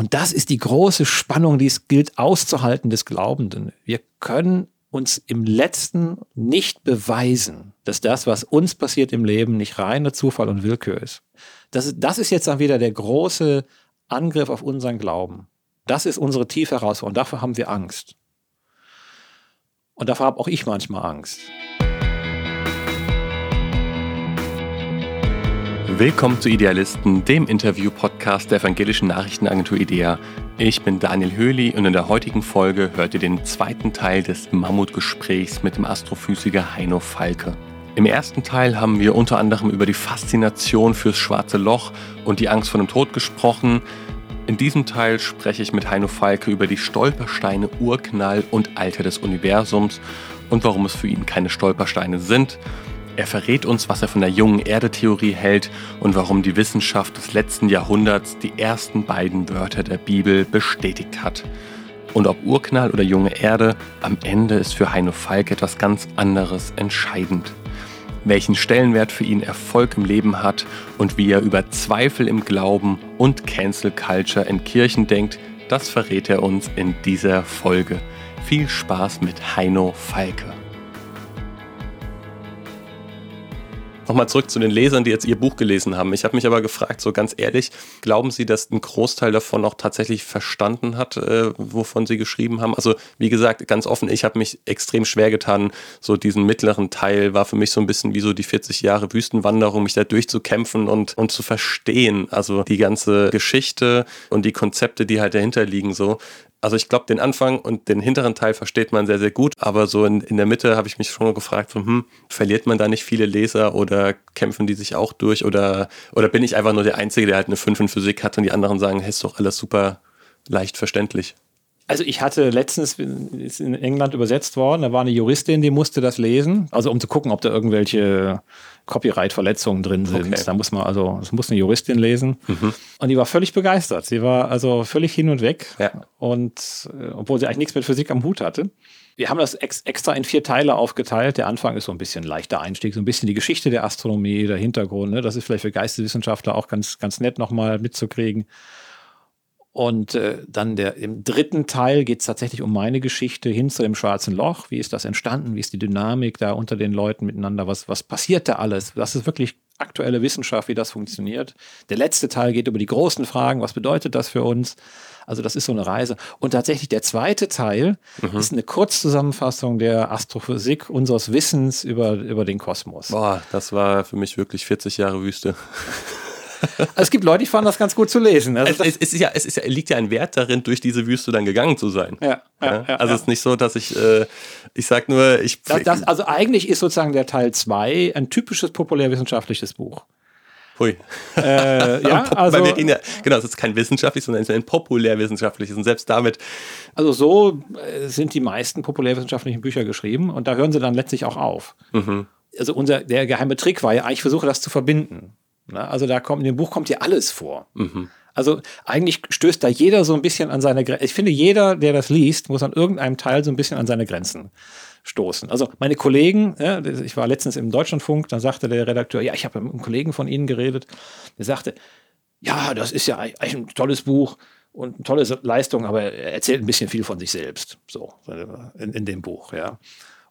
Und das ist die große Spannung, die es gilt auszuhalten des Glaubenden. Wir können uns im letzten nicht beweisen, dass das, was uns passiert im Leben, nicht reiner Zufall und Willkür ist. Das, das ist jetzt dann wieder der große Angriff auf unseren Glauben. Das ist unsere tiefe Herausforderung. Dafür haben wir Angst. Und davor habe auch ich manchmal Angst. Willkommen zu Idealisten, dem Interview-Podcast der evangelischen Nachrichtenagentur IDEA. Ich bin Daniel Höhli und in der heutigen Folge hört ihr den zweiten Teil des Mammutgesprächs mit dem Astrophysiker Heino Falke. Im ersten Teil haben wir unter anderem über die Faszination fürs schwarze Loch und die Angst vor dem Tod gesprochen. In diesem Teil spreche ich mit Heino Falke über die Stolpersteine Urknall und Alter des Universums und warum es für ihn keine Stolpersteine sind – er verrät uns, was er von der jungen Erde-Theorie hält und warum die Wissenschaft des letzten Jahrhunderts die ersten beiden Wörter der Bibel bestätigt hat. Und ob Urknall oder junge Erde, am Ende ist für Heino Falk etwas ganz anderes entscheidend. Welchen Stellenwert für ihn Erfolg im Leben hat und wie er über Zweifel im Glauben und Cancel Culture in Kirchen denkt, das verrät er uns in dieser Folge. Viel Spaß mit Heino Falke. Nochmal zurück zu den Lesern, die jetzt Ihr Buch gelesen haben. Ich habe mich aber gefragt, so ganz ehrlich, glauben Sie, dass ein Großteil davon auch tatsächlich verstanden hat, äh, wovon Sie geschrieben haben? Also wie gesagt, ganz offen, ich habe mich extrem schwer getan. So diesen mittleren Teil war für mich so ein bisschen wie so die 40 Jahre Wüstenwanderung, mich da durchzukämpfen und, und zu verstehen. Also die ganze Geschichte und die Konzepte, die halt dahinter liegen, so. Also ich glaube, den Anfang und den hinteren Teil versteht man sehr, sehr gut, aber so in, in der Mitte habe ich mich schon gefragt, hm, verliert man da nicht viele Leser oder kämpfen die sich auch durch oder, oder bin ich einfach nur der Einzige, der halt eine 5 in Physik hat und die anderen sagen, hey, ist doch alles super leicht verständlich? Also ich hatte letztens, ist in England übersetzt worden, da war eine Juristin, die musste das lesen, also um zu gucken, ob da irgendwelche Copyright-Verletzungen drin sind. Okay. Da muss man also, das muss eine Juristin lesen. Mhm. Und die war völlig begeistert. Sie war also völlig hin und weg. Ja. Und äh, obwohl sie eigentlich nichts mit Physik am Hut hatte. Wir haben das ex extra in vier Teile aufgeteilt. Der Anfang ist so ein bisschen leichter Einstieg, so ein bisschen die Geschichte der Astronomie, der Hintergrund. Ne? Das ist vielleicht für Geisteswissenschaftler auch ganz, ganz nett nochmal mitzukriegen. Und äh, dann der, im dritten Teil geht es tatsächlich um meine Geschichte hin zu dem schwarzen Loch. Wie ist das entstanden? Wie ist die Dynamik da unter den Leuten miteinander? Was, was passiert da alles? Das ist wirklich aktuelle Wissenschaft, wie das funktioniert. Der letzte Teil geht über die großen Fragen. Was bedeutet das für uns? Also das ist so eine Reise. Und tatsächlich der zweite Teil mhm. ist eine Kurzzusammenfassung der Astrophysik unseres Wissens über, über den Kosmos. Boah, das war für mich wirklich 40 Jahre Wüste. Also es gibt Leute, die fanden das ganz gut zu lesen. Also es, es, ist ja, es ist ja, liegt ja ein Wert darin, durch diese Wüste dann gegangen zu sein. Ja. ja, ja also es ist nicht so, dass ich, äh, ich sag nur, ich. Das, das, also eigentlich ist sozusagen der Teil 2 ein typisches populärwissenschaftliches Buch. Hui. Äh, ja, also, Weil wir reden ja, genau, es ist kein wissenschaftliches, sondern es ist ein populärwissenschaftliches. Und selbst damit. Also so äh, sind die meisten populärwissenschaftlichen Bücher geschrieben und da hören sie dann letztlich auch auf. Mhm. Also unser, der geheime Trick war ja, ich versuche das zu verbinden. Ne? Also da kommt, in dem Buch kommt ja alles vor. Mhm. Also eigentlich stößt da jeder so ein bisschen an seine Grenzen. Ich finde, jeder, der das liest, muss an irgendeinem Teil so ein bisschen an seine Grenzen stoßen. Also meine Kollegen, ja, ich war letztens im Deutschlandfunk, da sagte der Redakteur, ja, ich habe mit einem Kollegen von Ihnen geredet, der sagte, ja, das ist ja eigentlich ein tolles Buch und eine tolle Leistung, aber er erzählt ein bisschen viel von sich selbst, so in, in dem Buch, ja.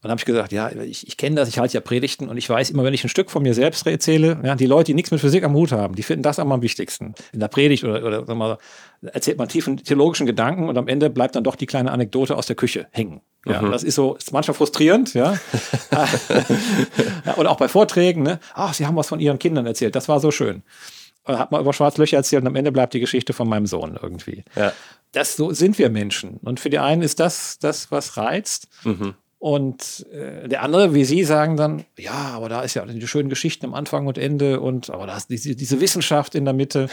Und dann habe ich gesagt, ja, ich, ich kenne das, ich halte ja Predigten und ich weiß immer, wenn ich ein Stück von mir selbst erzähle, ja, die Leute, die nichts mit Physik am Hut haben, die finden das am wichtigsten. In der Predigt oder, oder sag mal, erzählt man tiefen theologischen Gedanken und am Ende bleibt dann doch die kleine Anekdote aus der Küche hängen. Ja, mhm. das ist so, ist manchmal frustrierend, ja. Oder auch bei Vorträgen, ne? Ach, Sie haben was von Ihren Kindern erzählt, das war so schön. Und hat man über Schwarzlöcher erzählt und am Ende bleibt die Geschichte von meinem Sohn irgendwie. Ja. Das so sind wir Menschen. Und für die einen ist das das, was reizt. Mhm. Und äh, der andere, wie Sie sagen dann, ja, aber da ist ja die schönen Geschichten am Anfang und Ende und aber da ist diese, diese Wissenschaft in der Mitte,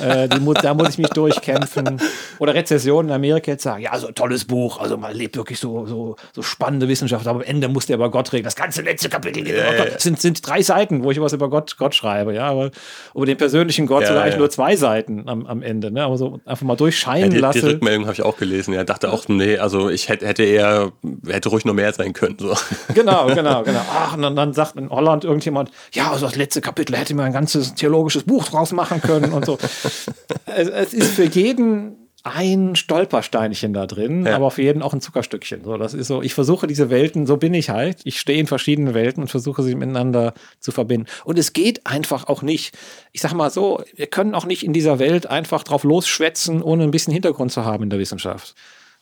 äh, die, da muss ich mich durchkämpfen. Oder Rezession in Amerika jetzt sagen, ja, so ein tolles Buch, also man lebt wirklich so, so, so spannende Wissenschaft, aber am Ende muss der über Gott reden. Das ganze letzte Kapitel geht über Gott. sind, sind drei Seiten, wo ich was über Gott, Gott schreibe, ja, aber über den persönlichen Gott ja, sogar ja. eigentlich nur zwei Seiten am, am Ende, ne? aber so einfach mal durchscheinen ja, die, lassen. Die Rückmeldung habe ich auch gelesen, ja, dachte auch, nee, also ich hätte, hätte eher, hätte ruhig noch mehr sein können. So. Genau, genau, genau. Ach, und dann, dann sagt in Holland irgendjemand, ja, also das letzte Kapitel hätte man ein ganzes theologisches Buch draus machen können und so. es, es ist für jeden ein Stolpersteinchen da drin, ja. aber für jeden auch ein Zuckerstückchen. So, das ist so, ich versuche diese Welten, so bin ich halt. Ich stehe in verschiedenen Welten und versuche sie miteinander zu verbinden. Und es geht einfach auch nicht. Ich sag mal so, wir können auch nicht in dieser Welt einfach drauf losschwätzen, ohne ein bisschen Hintergrund zu haben in der Wissenschaft.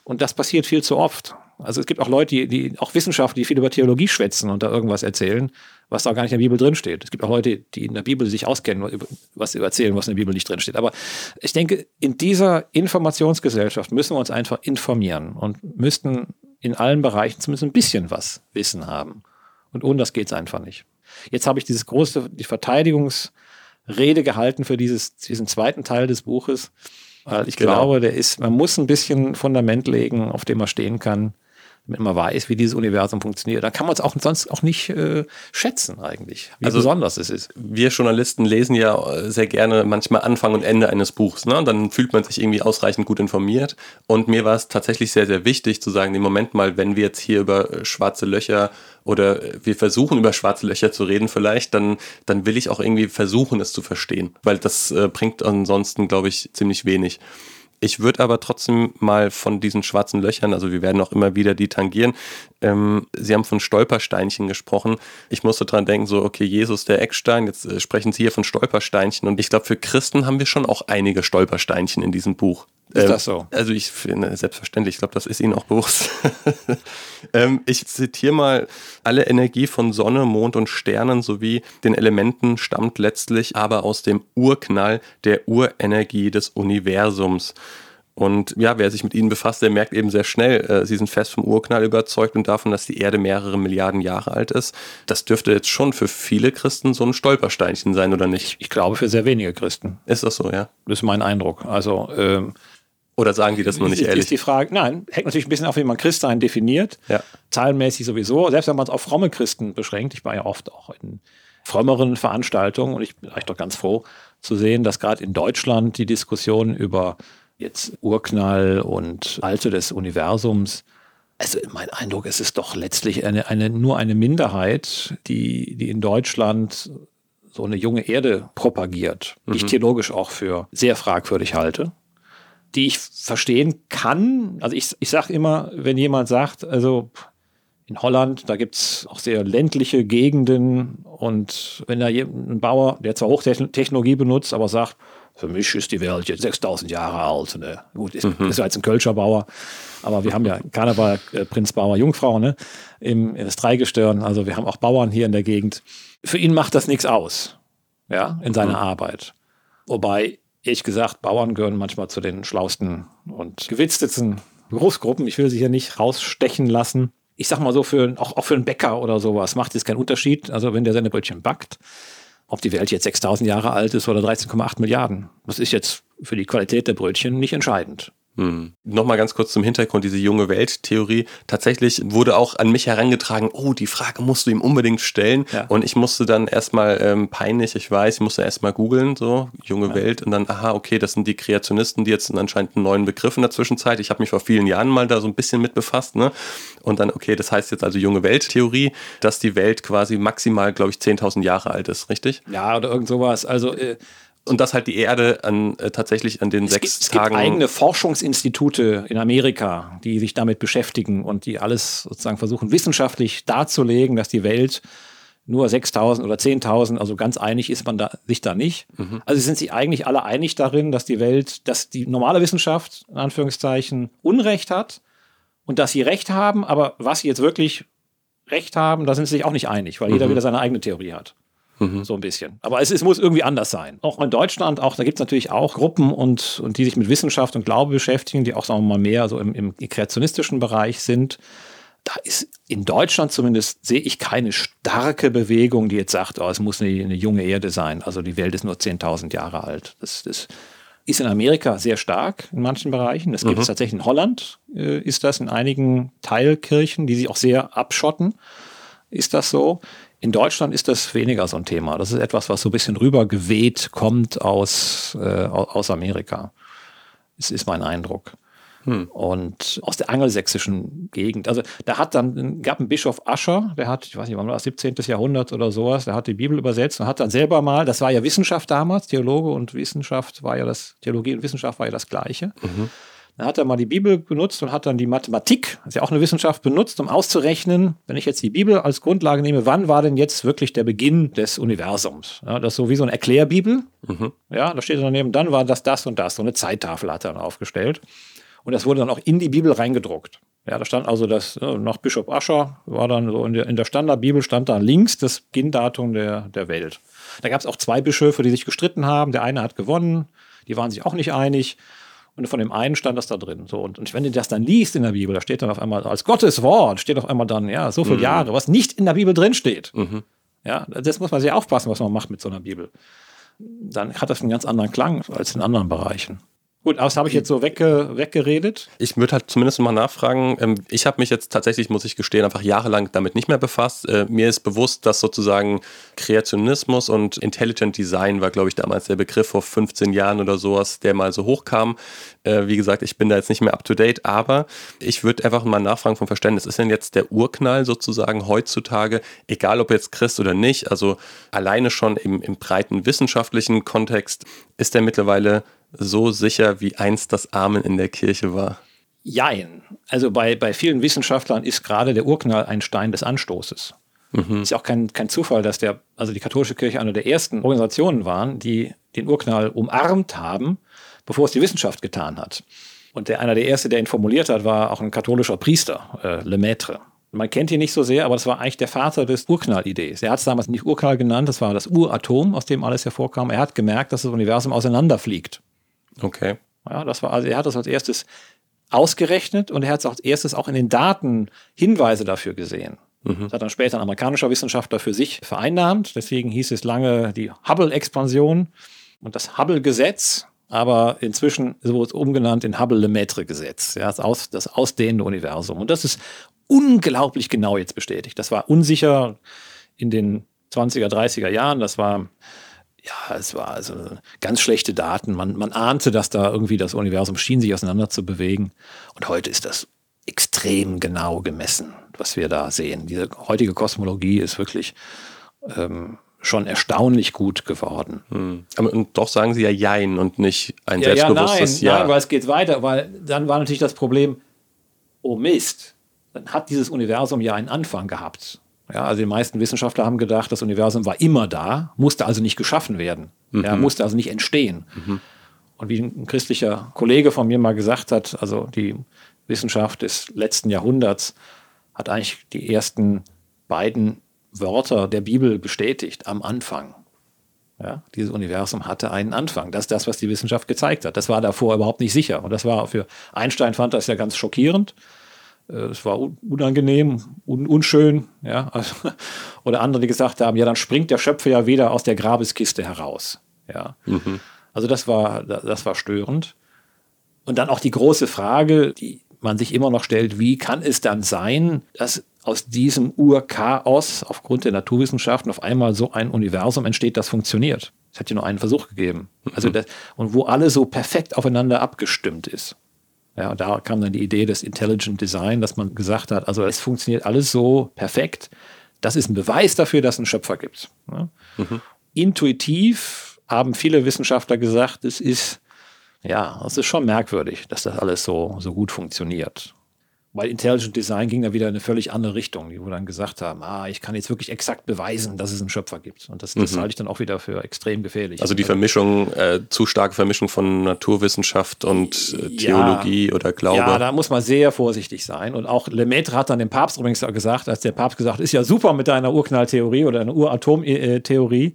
Und das passiert viel zu oft. Also es gibt auch Leute, die, die auch Wissenschaftler, die viel über Theologie schwätzen und da irgendwas erzählen, was da gar nicht in der Bibel drinsteht. Es gibt auch Leute, die in der Bibel sich auskennen, was erzählen, was in der Bibel nicht drinsteht. Aber ich denke, in dieser Informationsgesellschaft müssen wir uns einfach informieren und müssten in allen Bereichen zumindest ein bisschen was Wissen haben. Und ohne das geht es einfach nicht. Jetzt habe ich dieses große, die Verteidigungsrede gehalten für dieses, diesen zweiten Teil des Buches, weil ich genau. glaube, der ist, man muss ein bisschen Fundament legen, auf dem man stehen kann damit man weiß, wie dieses Universum funktioniert. Da kann man es auch sonst auch nicht äh, schätzen eigentlich, wie also, besonders es ist. Wir Journalisten lesen ja äh, sehr gerne manchmal Anfang und Ende eines Buchs. Ne? Und dann fühlt man sich irgendwie ausreichend gut informiert. Und mir war es tatsächlich sehr, sehr wichtig zu sagen, im Moment mal, wenn wir jetzt hier über äh, schwarze Löcher oder wir versuchen über schwarze Löcher zu reden vielleicht, dann, dann will ich auch irgendwie versuchen, es zu verstehen. Weil das äh, bringt ansonsten, glaube ich, ziemlich wenig. Ich würde aber trotzdem mal von diesen schwarzen Löchern, also wir werden auch immer wieder die tangieren. Ähm, Sie haben von Stolpersteinchen gesprochen. Ich musste dran denken, so, okay, Jesus der Eckstein, jetzt äh, sprechen Sie hier von Stolpersteinchen. Und ich glaube, für Christen haben wir schon auch einige Stolpersteinchen in diesem Buch. Ist ähm, das so? Also ich finde, selbstverständlich, ich glaube, das ist Ihnen auch bewusst. ähm, ich zitiere mal, alle Energie von Sonne, Mond und Sternen sowie den Elementen stammt letztlich aber aus dem Urknall der Urenergie des Universums. Und ja, wer sich mit ihnen befasst, der merkt eben sehr schnell, äh, sie sind fest vom Urknall überzeugt und davon, dass die Erde mehrere Milliarden Jahre alt ist. Das dürfte jetzt schon für viele Christen so ein Stolpersteinchen sein, oder nicht? Ich glaube, für sehr wenige Christen. Ist das so, ja? Das ist mein Eindruck. Also, ähm, oder sagen die das nur nicht ist, ehrlich? Ist die Frage, nein, hängt natürlich ein bisschen auf, wie man Christsein definiert. Ja. Zahlenmäßig sowieso. Selbst wenn man es auf fromme Christen beschränkt. Ich war ja oft auch in frömmeren Veranstaltungen und ich bin eigentlich doch ganz froh zu sehen, dass gerade in Deutschland die Diskussion über jetzt Urknall und Alte des Universums also mein Eindruck ist es doch letztlich eine, eine, nur eine Minderheit, die, die in Deutschland so eine junge Erde propagiert, die ich mhm. theologisch auch für sehr fragwürdig halte die ich verstehen kann. Also ich, ich sage immer, wenn jemand sagt, also in Holland, da gibt es auch sehr ländliche Gegenden und wenn da ein Bauer, der zwar Hochtechnologie benutzt, aber sagt, für mich ist die Welt jetzt 6000 Jahre alt. Ne? Gut, ist, mhm. ist ja jetzt ein Kölscher Bauer, aber wir haben ja Karneval, äh, Prinz Bauer, Jungfrau, ne? Im, das Dreigestirn. Also wir haben auch Bauern hier in der Gegend. Für ihn macht das nichts aus, ja, in seiner mhm. Arbeit. Wobei ehrlich gesagt, Bauern gehören manchmal zu den schlausten und gewitztesten Berufsgruppen. Ich will sie hier nicht rausstechen lassen. Ich sag mal so, für, auch, auch für einen Bäcker oder sowas macht es keinen Unterschied. Also wenn der seine Brötchen backt, ob die Welt jetzt 6000 Jahre alt ist oder 13,8 Milliarden. Das ist jetzt für die Qualität der Brötchen nicht entscheidend. Hm. Nochmal ganz kurz zum Hintergrund, diese junge Welttheorie. Tatsächlich wurde auch an mich herangetragen, oh, die Frage musst du ihm unbedingt stellen. Ja. Und ich musste dann erstmal ähm, peinlich, ich weiß, ich musste erstmal googeln, so, junge ja. Welt. Und dann, aha, okay, das sind die Kreationisten, die jetzt anscheinend einen neuen Begriff in der Zwischenzeit. Ich habe mich vor vielen Jahren mal da so ein bisschen mit befasst. Ne? Und dann, okay, das heißt jetzt also junge Welttheorie, dass die Welt quasi maximal, glaube ich, 10.000 Jahre alt ist, richtig? Ja, oder irgend sowas. Also äh, und dass halt die Erde an, äh, tatsächlich an den es sechs gibt, Tagen. Es gibt eigene Forschungsinstitute in Amerika, die sich damit beschäftigen und die alles sozusagen versuchen, wissenschaftlich darzulegen, dass die Welt nur 6000 oder 10.000, also ganz einig ist man da, sich da nicht. Mhm. Also sind sie eigentlich alle einig darin, dass die Welt, dass die normale Wissenschaft, in Anführungszeichen, Unrecht hat und dass sie Recht haben, aber was sie jetzt wirklich Recht haben, da sind sie sich auch nicht einig, weil mhm. jeder wieder seine eigene Theorie hat. Mhm. So ein bisschen. Aber es, es, muss irgendwie anders sein. Auch in Deutschland, auch da gibt es natürlich auch Gruppen und, und die sich mit Wissenschaft und Glaube beschäftigen, die auch, sagen wir mal, mehr so im, im kreationistischen Bereich sind. Da ist in Deutschland zumindest sehe ich keine starke Bewegung, die jetzt sagt, oh, es muss eine, eine junge Erde sein. Also die Welt ist nur 10.000 Jahre alt. Das, das ist in Amerika sehr stark in manchen Bereichen. Das gibt es mhm. tatsächlich in Holland, äh, ist das in einigen Teilkirchen, die sich auch sehr abschotten. Ist das so? In Deutschland ist das weniger so ein Thema. Das ist etwas, was so ein bisschen rübergeweht kommt aus, äh, aus Amerika. Das ist mein Eindruck. Hm. Und aus der angelsächsischen Gegend. Also da hat dann, gab einen Bischof Ascher, der hat, ich weiß nicht, wann war das, 17. Jahrhundert oder sowas, der hat die Bibel übersetzt und hat dann selber mal, das war ja Wissenschaft damals, Theologe und Wissenschaft war ja das, Theologie und Wissenschaft war ja das Gleiche. Mhm Dann hat er mal die Bibel benutzt und hat dann die Mathematik, das ist ja auch eine Wissenschaft, benutzt, um auszurechnen, wenn ich jetzt die Bibel als Grundlage nehme, wann war denn jetzt wirklich der Beginn des Universums? Ja, das ist so wie so eine Erklärbibel. Mhm. Ja, da steht daneben, dann war das das und das. So eine Zeittafel hat er dann aufgestellt. Und das wurde dann auch in die Bibel reingedruckt. Ja, da stand also das, ja, nach Bischof Ascher war dann so in der, in der Standardbibel stand dann links das Beginndatum der, der Welt. Da gab es auch zwei Bischöfe, die sich gestritten haben. Der eine hat gewonnen, die waren sich auch nicht einig. Und von dem einen stand das da drin. So, und, und wenn du das dann liest in der Bibel, da steht dann auf einmal als Gottes Wort, steht auf einmal dann, ja, so viele mhm. Jahre, was nicht in der Bibel drin steht. Mhm. Ja, das muss man sehr aufpassen, was man macht mit so einer Bibel. Dann hat das einen ganz anderen Klang als in anderen Bereichen. Gut, aber das habe ich jetzt so wegge weggeredet. Ich würde halt zumindest mal nachfragen. Ähm, ich habe mich jetzt tatsächlich, muss ich gestehen, einfach jahrelang damit nicht mehr befasst. Äh, mir ist bewusst, dass sozusagen Kreationismus und Intelligent Design war, glaube ich, damals der Begriff vor 15 Jahren oder sowas, der mal so hochkam. Äh, wie gesagt, ich bin da jetzt nicht mehr up to date, aber ich würde einfach mal nachfragen vom Verständnis. Ist denn jetzt der Urknall sozusagen heutzutage, egal ob jetzt Christ oder nicht, also alleine schon im, im breiten wissenschaftlichen Kontext, ist der mittlerweile so sicher, wie einst das Amen in der Kirche war? Jein. Also bei, bei vielen Wissenschaftlern ist gerade der Urknall ein Stein des Anstoßes. Mhm. Ist ja auch kein, kein Zufall, dass der, also die katholische Kirche eine der ersten Organisationen waren, die den Urknall umarmt haben, bevor es die Wissenschaft getan hat. Und der, einer der ersten, der ihn formuliert hat, war auch ein katholischer Priester, äh, Lemaitre. Man kennt ihn nicht so sehr, aber das war eigentlich der Vater des Urknall-Idees. Er hat es damals nicht Urknall genannt, das war das Uratom, aus dem alles hervorkam. Er hat gemerkt, dass das Universum auseinanderfliegt. Okay. Ja, das war, also er hat das als erstes ausgerechnet und er hat es als erstes auch in den Daten Hinweise dafür gesehen. Mhm. Das hat dann später ein amerikanischer Wissenschaftler für sich vereinnahmt. Deswegen hieß es lange die Hubble-Expansion und das Hubble-Gesetz. Aber inzwischen wurde es umgenannt in Hubble-Lemaitre-Gesetz. Ja, das, Aus, das ausdehnende Universum. Und das ist unglaublich genau jetzt bestätigt. Das war unsicher in den 20er, 30er Jahren. Das war ja, es war also ganz schlechte Daten. Man, man ahnte, dass da irgendwie das Universum schien, sich auseinander zu bewegen. Und heute ist das extrem genau gemessen, was wir da sehen. Diese heutige Kosmologie ist wirklich ähm, schon erstaunlich gut geworden. Hm. Aber und doch sagen Sie ja Jein und nicht ein ja, selbstbewusstes ja. Nein, ja. nein, weil es geht weiter, weil dann war natürlich das Problem, oh Mist, dann hat dieses Universum ja einen Anfang gehabt. Ja, also die meisten Wissenschaftler haben gedacht, das Universum war immer da, musste also nicht geschaffen werden, mhm. ja, musste also nicht entstehen. Mhm. Und wie ein christlicher Kollege von mir mal gesagt hat, also die Wissenschaft des letzten Jahrhunderts hat eigentlich die ersten beiden Wörter der Bibel bestätigt am Anfang. Ja, dieses Universum hatte einen Anfang. Das ist das, was die Wissenschaft gezeigt hat. Das war davor überhaupt nicht sicher. Und das war für Einstein fand das ja ganz schockierend. Äh, es war unangenehm, un unschön, ja. Oder andere, die gesagt haben, ja, dann springt der Schöpfer ja wieder aus der Grabeskiste heraus. Ja. Mhm. Also das war, das war störend. Und dann auch die große Frage, die man sich immer noch stellt, wie kann es dann sein, dass aus diesem Urchaos aufgrund der Naturwissenschaften auf einmal so ein Universum entsteht, das funktioniert? Es hat ja nur einen Versuch gegeben. Also mhm. das, und wo alles so perfekt aufeinander abgestimmt ist. Ja, und da kam dann die Idee des Intelligent Design, dass man gesagt hat, also es funktioniert alles so perfekt. Das ist ein Beweis dafür, dass es einen Schöpfer gibt. Ja. Mhm. Intuitiv haben viele Wissenschaftler gesagt, es ist, ja, es ist schon merkwürdig, dass das alles so, so gut funktioniert. Weil Intelligent Design ging da wieder in eine völlig andere Richtung, die wo dann gesagt haben, ah, ich kann jetzt wirklich exakt beweisen, dass es einen Schöpfer gibt. Und das, das mhm. halte ich dann auch wieder für extrem gefährlich. Also die Vermischung, äh, zu starke Vermischung von Naturwissenschaft und äh, Theologie ja, oder Glaube. Ja, da muss man sehr vorsichtig sein. Und auch Lemaitre hat dann dem Papst übrigens gesagt, als der Papst gesagt hat, ist ja super mit deiner Urknalltheorie oder einer Uratomtheorie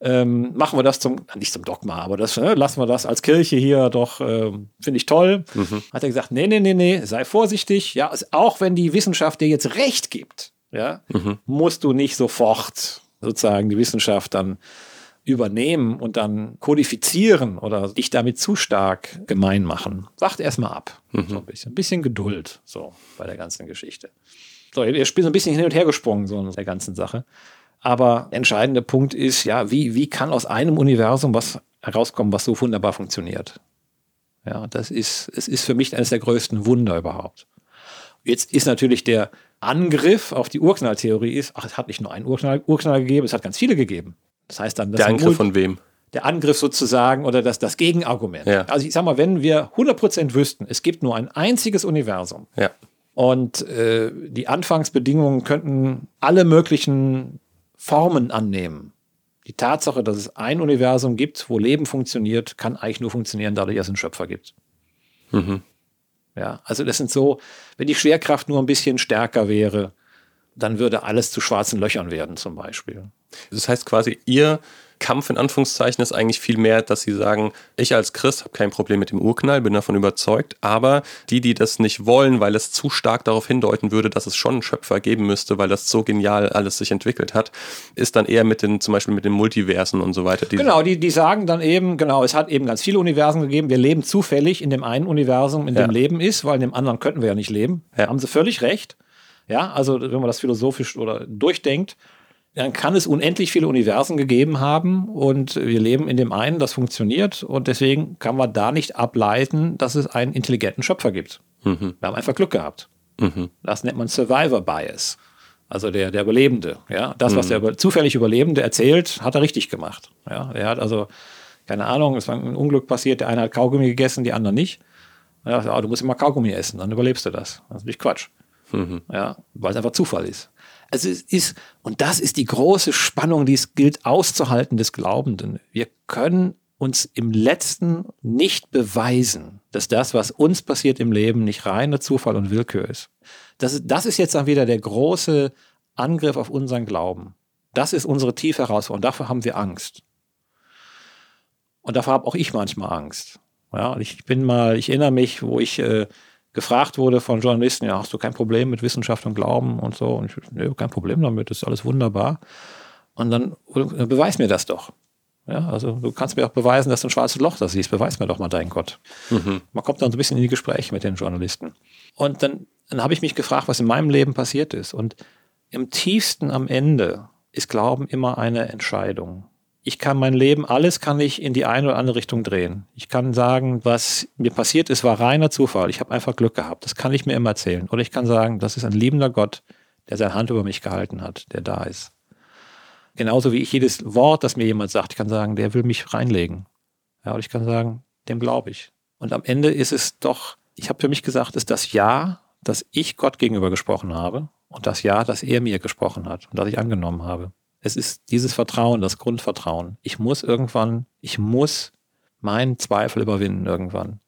ähm, machen wir das zum, nicht zum Dogma, aber das ne, lassen wir das als Kirche hier doch, äh, finde ich toll. Mhm. Hat er gesagt, nee, nee, nee, nee, sei vorsichtig. Ja, auch wenn die Wissenschaft dir jetzt recht gibt, ja, mhm. musst du nicht sofort sozusagen die Wissenschaft dann übernehmen und dann kodifizieren oder dich damit zu stark gemein machen. Wacht erstmal ab. Mhm. So ein bisschen, ein bisschen Geduld, so bei der ganzen Geschichte. So, ihr spielt so ein bisschen hin und her gesprungen, so in der ganzen Sache. Aber der entscheidende Punkt ist, ja, wie, wie kann aus einem Universum was herauskommen, was so wunderbar funktioniert? Ja, das ist, es ist für mich eines der größten Wunder überhaupt. Jetzt ist natürlich der Angriff auf die Urknalltheorie ist, ach, es hat nicht nur einen Urknall, Urknall gegeben, es hat ganz viele gegeben. Das heißt dann, der Angriff von wem? der Angriff sozusagen oder das, das Gegenargument. Ja. Also ich sag mal, wenn wir 100% wüssten, es gibt nur ein einziges Universum ja. und äh, die Anfangsbedingungen könnten alle möglichen Formen annehmen. Die Tatsache, dass es ein Universum gibt, wo Leben funktioniert, kann eigentlich nur funktionieren, dadurch, dass es einen Schöpfer gibt. Mhm. Ja, also das sind so, wenn die Schwerkraft nur ein bisschen stärker wäre, dann würde alles zu schwarzen Löchern werden, zum Beispiel. Das heißt quasi, ihr Kampf in Anführungszeichen ist eigentlich viel mehr, dass sie sagen, ich als Christ habe kein Problem mit dem Urknall, bin davon überzeugt, aber die, die das nicht wollen, weil es zu stark darauf hindeuten würde, dass es schon einen Schöpfer geben müsste, weil das so genial alles sich entwickelt hat, ist dann eher mit den, zum Beispiel mit den Multiversen und so weiter. Die genau, die, die sagen dann eben, genau, es hat eben ganz viele Universen gegeben, wir leben zufällig in dem einen Universum, in dem ja. Leben ist, weil in dem anderen könnten wir ja nicht leben. Ja. Haben sie völlig recht. Ja, also wenn man das philosophisch oder durchdenkt, dann kann es unendlich viele Universen gegeben haben und wir leben in dem einen, das funktioniert und deswegen kann man da nicht ableiten, dass es einen intelligenten Schöpfer gibt. Mhm. Wir haben einfach Glück gehabt. Mhm. Das nennt man Survivor Bias. Also der, der Überlebende. Ja? Das, was mhm. der zufällig Überlebende erzählt, hat er richtig gemacht. Ja? Er hat also, keine Ahnung, es war ein Unglück passiert, der eine hat Kaugummi gegessen, die andere nicht. Ja, oh, du musst immer Kaugummi essen, dann überlebst du das. Das ist nicht Quatsch. Mhm. Ja, weil es einfach Zufall ist. Also es ist, und das ist die große Spannung, die es gilt auszuhalten des Glaubenden. Wir können uns im letzten nicht beweisen, dass das, was uns passiert im Leben, nicht reiner Zufall und Willkür ist. Das, das ist jetzt dann wieder der große Angriff auf unseren Glauben. Das ist unsere tiefe Herausforderung. Dafür haben wir Angst. Und dafür habe auch ich manchmal Angst. Ja, ich bin mal, ich erinnere mich, wo ich äh, gefragt wurde von Journalisten, ja, hast du kein Problem mit Wissenschaft und Glauben und so? Und ich, nee, kein Problem damit, das ist alles wunderbar. Und dann beweis mir das doch. Ja, also du kannst mir auch beweisen, dass du ein schwarzes Loch da siehst. Beweis mir doch mal dein Gott. Mhm. Man kommt dann so ein bisschen in die Gespräche mit den Journalisten. Und dann, dann habe ich mich gefragt, was in meinem Leben passiert ist. Und im tiefsten am Ende ist Glauben immer eine Entscheidung ich kann mein Leben, alles kann ich in die eine oder andere Richtung drehen. Ich kann sagen, was mir passiert ist, war reiner Zufall. Ich habe einfach Glück gehabt. Das kann ich mir immer erzählen. Oder ich kann sagen, das ist ein liebender Gott, der seine Hand über mich gehalten hat, der da ist. Genauso wie ich jedes Wort, das mir jemand sagt, ich kann sagen, der will mich reinlegen. Ja, oder ich kann sagen, dem glaube ich. Und am Ende ist es doch, ich habe für mich gesagt, ist das Ja, das ich Gott gegenüber gesprochen habe und das Ja, das er mir gesprochen hat und das ich angenommen habe. Es ist dieses Vertrauen, das Grundvertrauen. Ich muss irgendwann, ich muss meinen Zweifel überwinden irgendwann.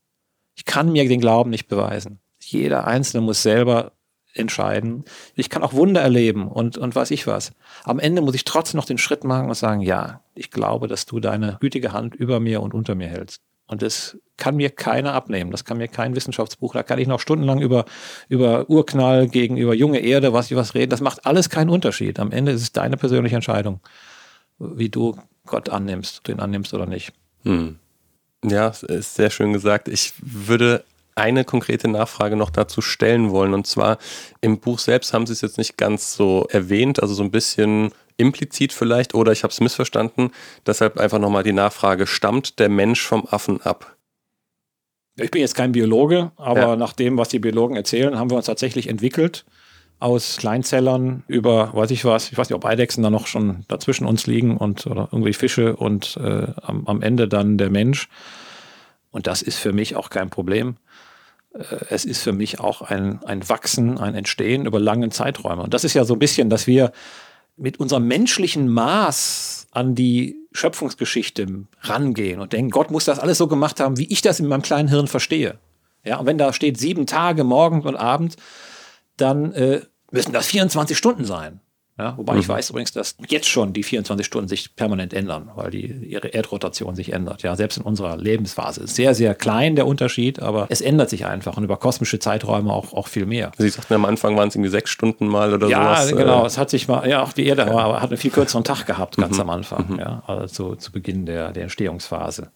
Ich kann mir den Glauben nicht beweisen. Jeder Einzelne muss selber entscheiden. Ich kann auch Wunder erleben und, und weiß ich was. Am Ende muss ich trotzdem noch den Schritt machen und sagen, ja, ich glaube, dass du deine gütige Hand über mir und unter mir hältst. Und das kann mir keiner abnehmen. Das kann mir kein Wissenschaftsbuch. Da kann ich noch stundenlang über, über Urknall gegenüber junge Erde, was ich was reden. Das macht alles keinen Unterschied. Am Ende ist es deine persönliche Entscheidung, wie du Gott annimmst, den annimmst oder nicht. Hm. Ja, ist sehr schön gesagt. Ich würde eine konkrete Nachfrage noch dazu stellen wollen. Und zwar im Buch selbst haben Sie es jetzt nicht ganz so erwähnt, also so ein bisschen implizit vielleicht oder ich habe es missverstanden. Deshalb einfach nochmal die Nachfrage, stammt der Mensch vom Affen ab? Ich bin jetzt kein Biologe, aber ja. nach dem, was die Biologen erzählen, haben wir uns tatsächlich entwickelt aus Kleinzellern über, weiß ich was, ich weiß nicht, ob Eidechsen da noch schon dazwischen uns liegen und oder irgendwie Fische und äh, am, am Ende dann der Mensch. Und das ist für mich auch kein Problem. Äh, es ist für mich auch ein, ein Wachsen, ein Entstehen über lange Zeiträume. Und das ist ja so ein bisschen, dass wir mit unserem menschlichen Maß an die Schöpfungsgeschichte rangehen und denken, Gott muss das alles so gemacht haben, wie ich das in meinem kleinen Hirn verstehe. Ja, und wenn da steht sieben Tage, morgen und Abend, dann äh, müssen das 24 Stunden sein. Ja, wobei mhm. ich weiß übrigens, dass jetzt schon die 24 Stunden sich permanent ändern, weil die, ihre Erdrotation sich ändert. Ja, selbst in unserer Lebensphase ist sehr, sehr klein der Unterschied, aber es ändert sich einfach und über kosmische Zeiträume auch, auch viel mehr. Sie sagten am Anfang waren es irgendwie sechs Stunden mal oder ja, sowas. Ja, genau. Äh, es hat sich mal, ja, auch die Erde ja. hat einen viel kürzeren Tag gehabt, ganz mhm. am Anfang, mhm. ja, also zu, zu Beginn der, der Entstehungsphase.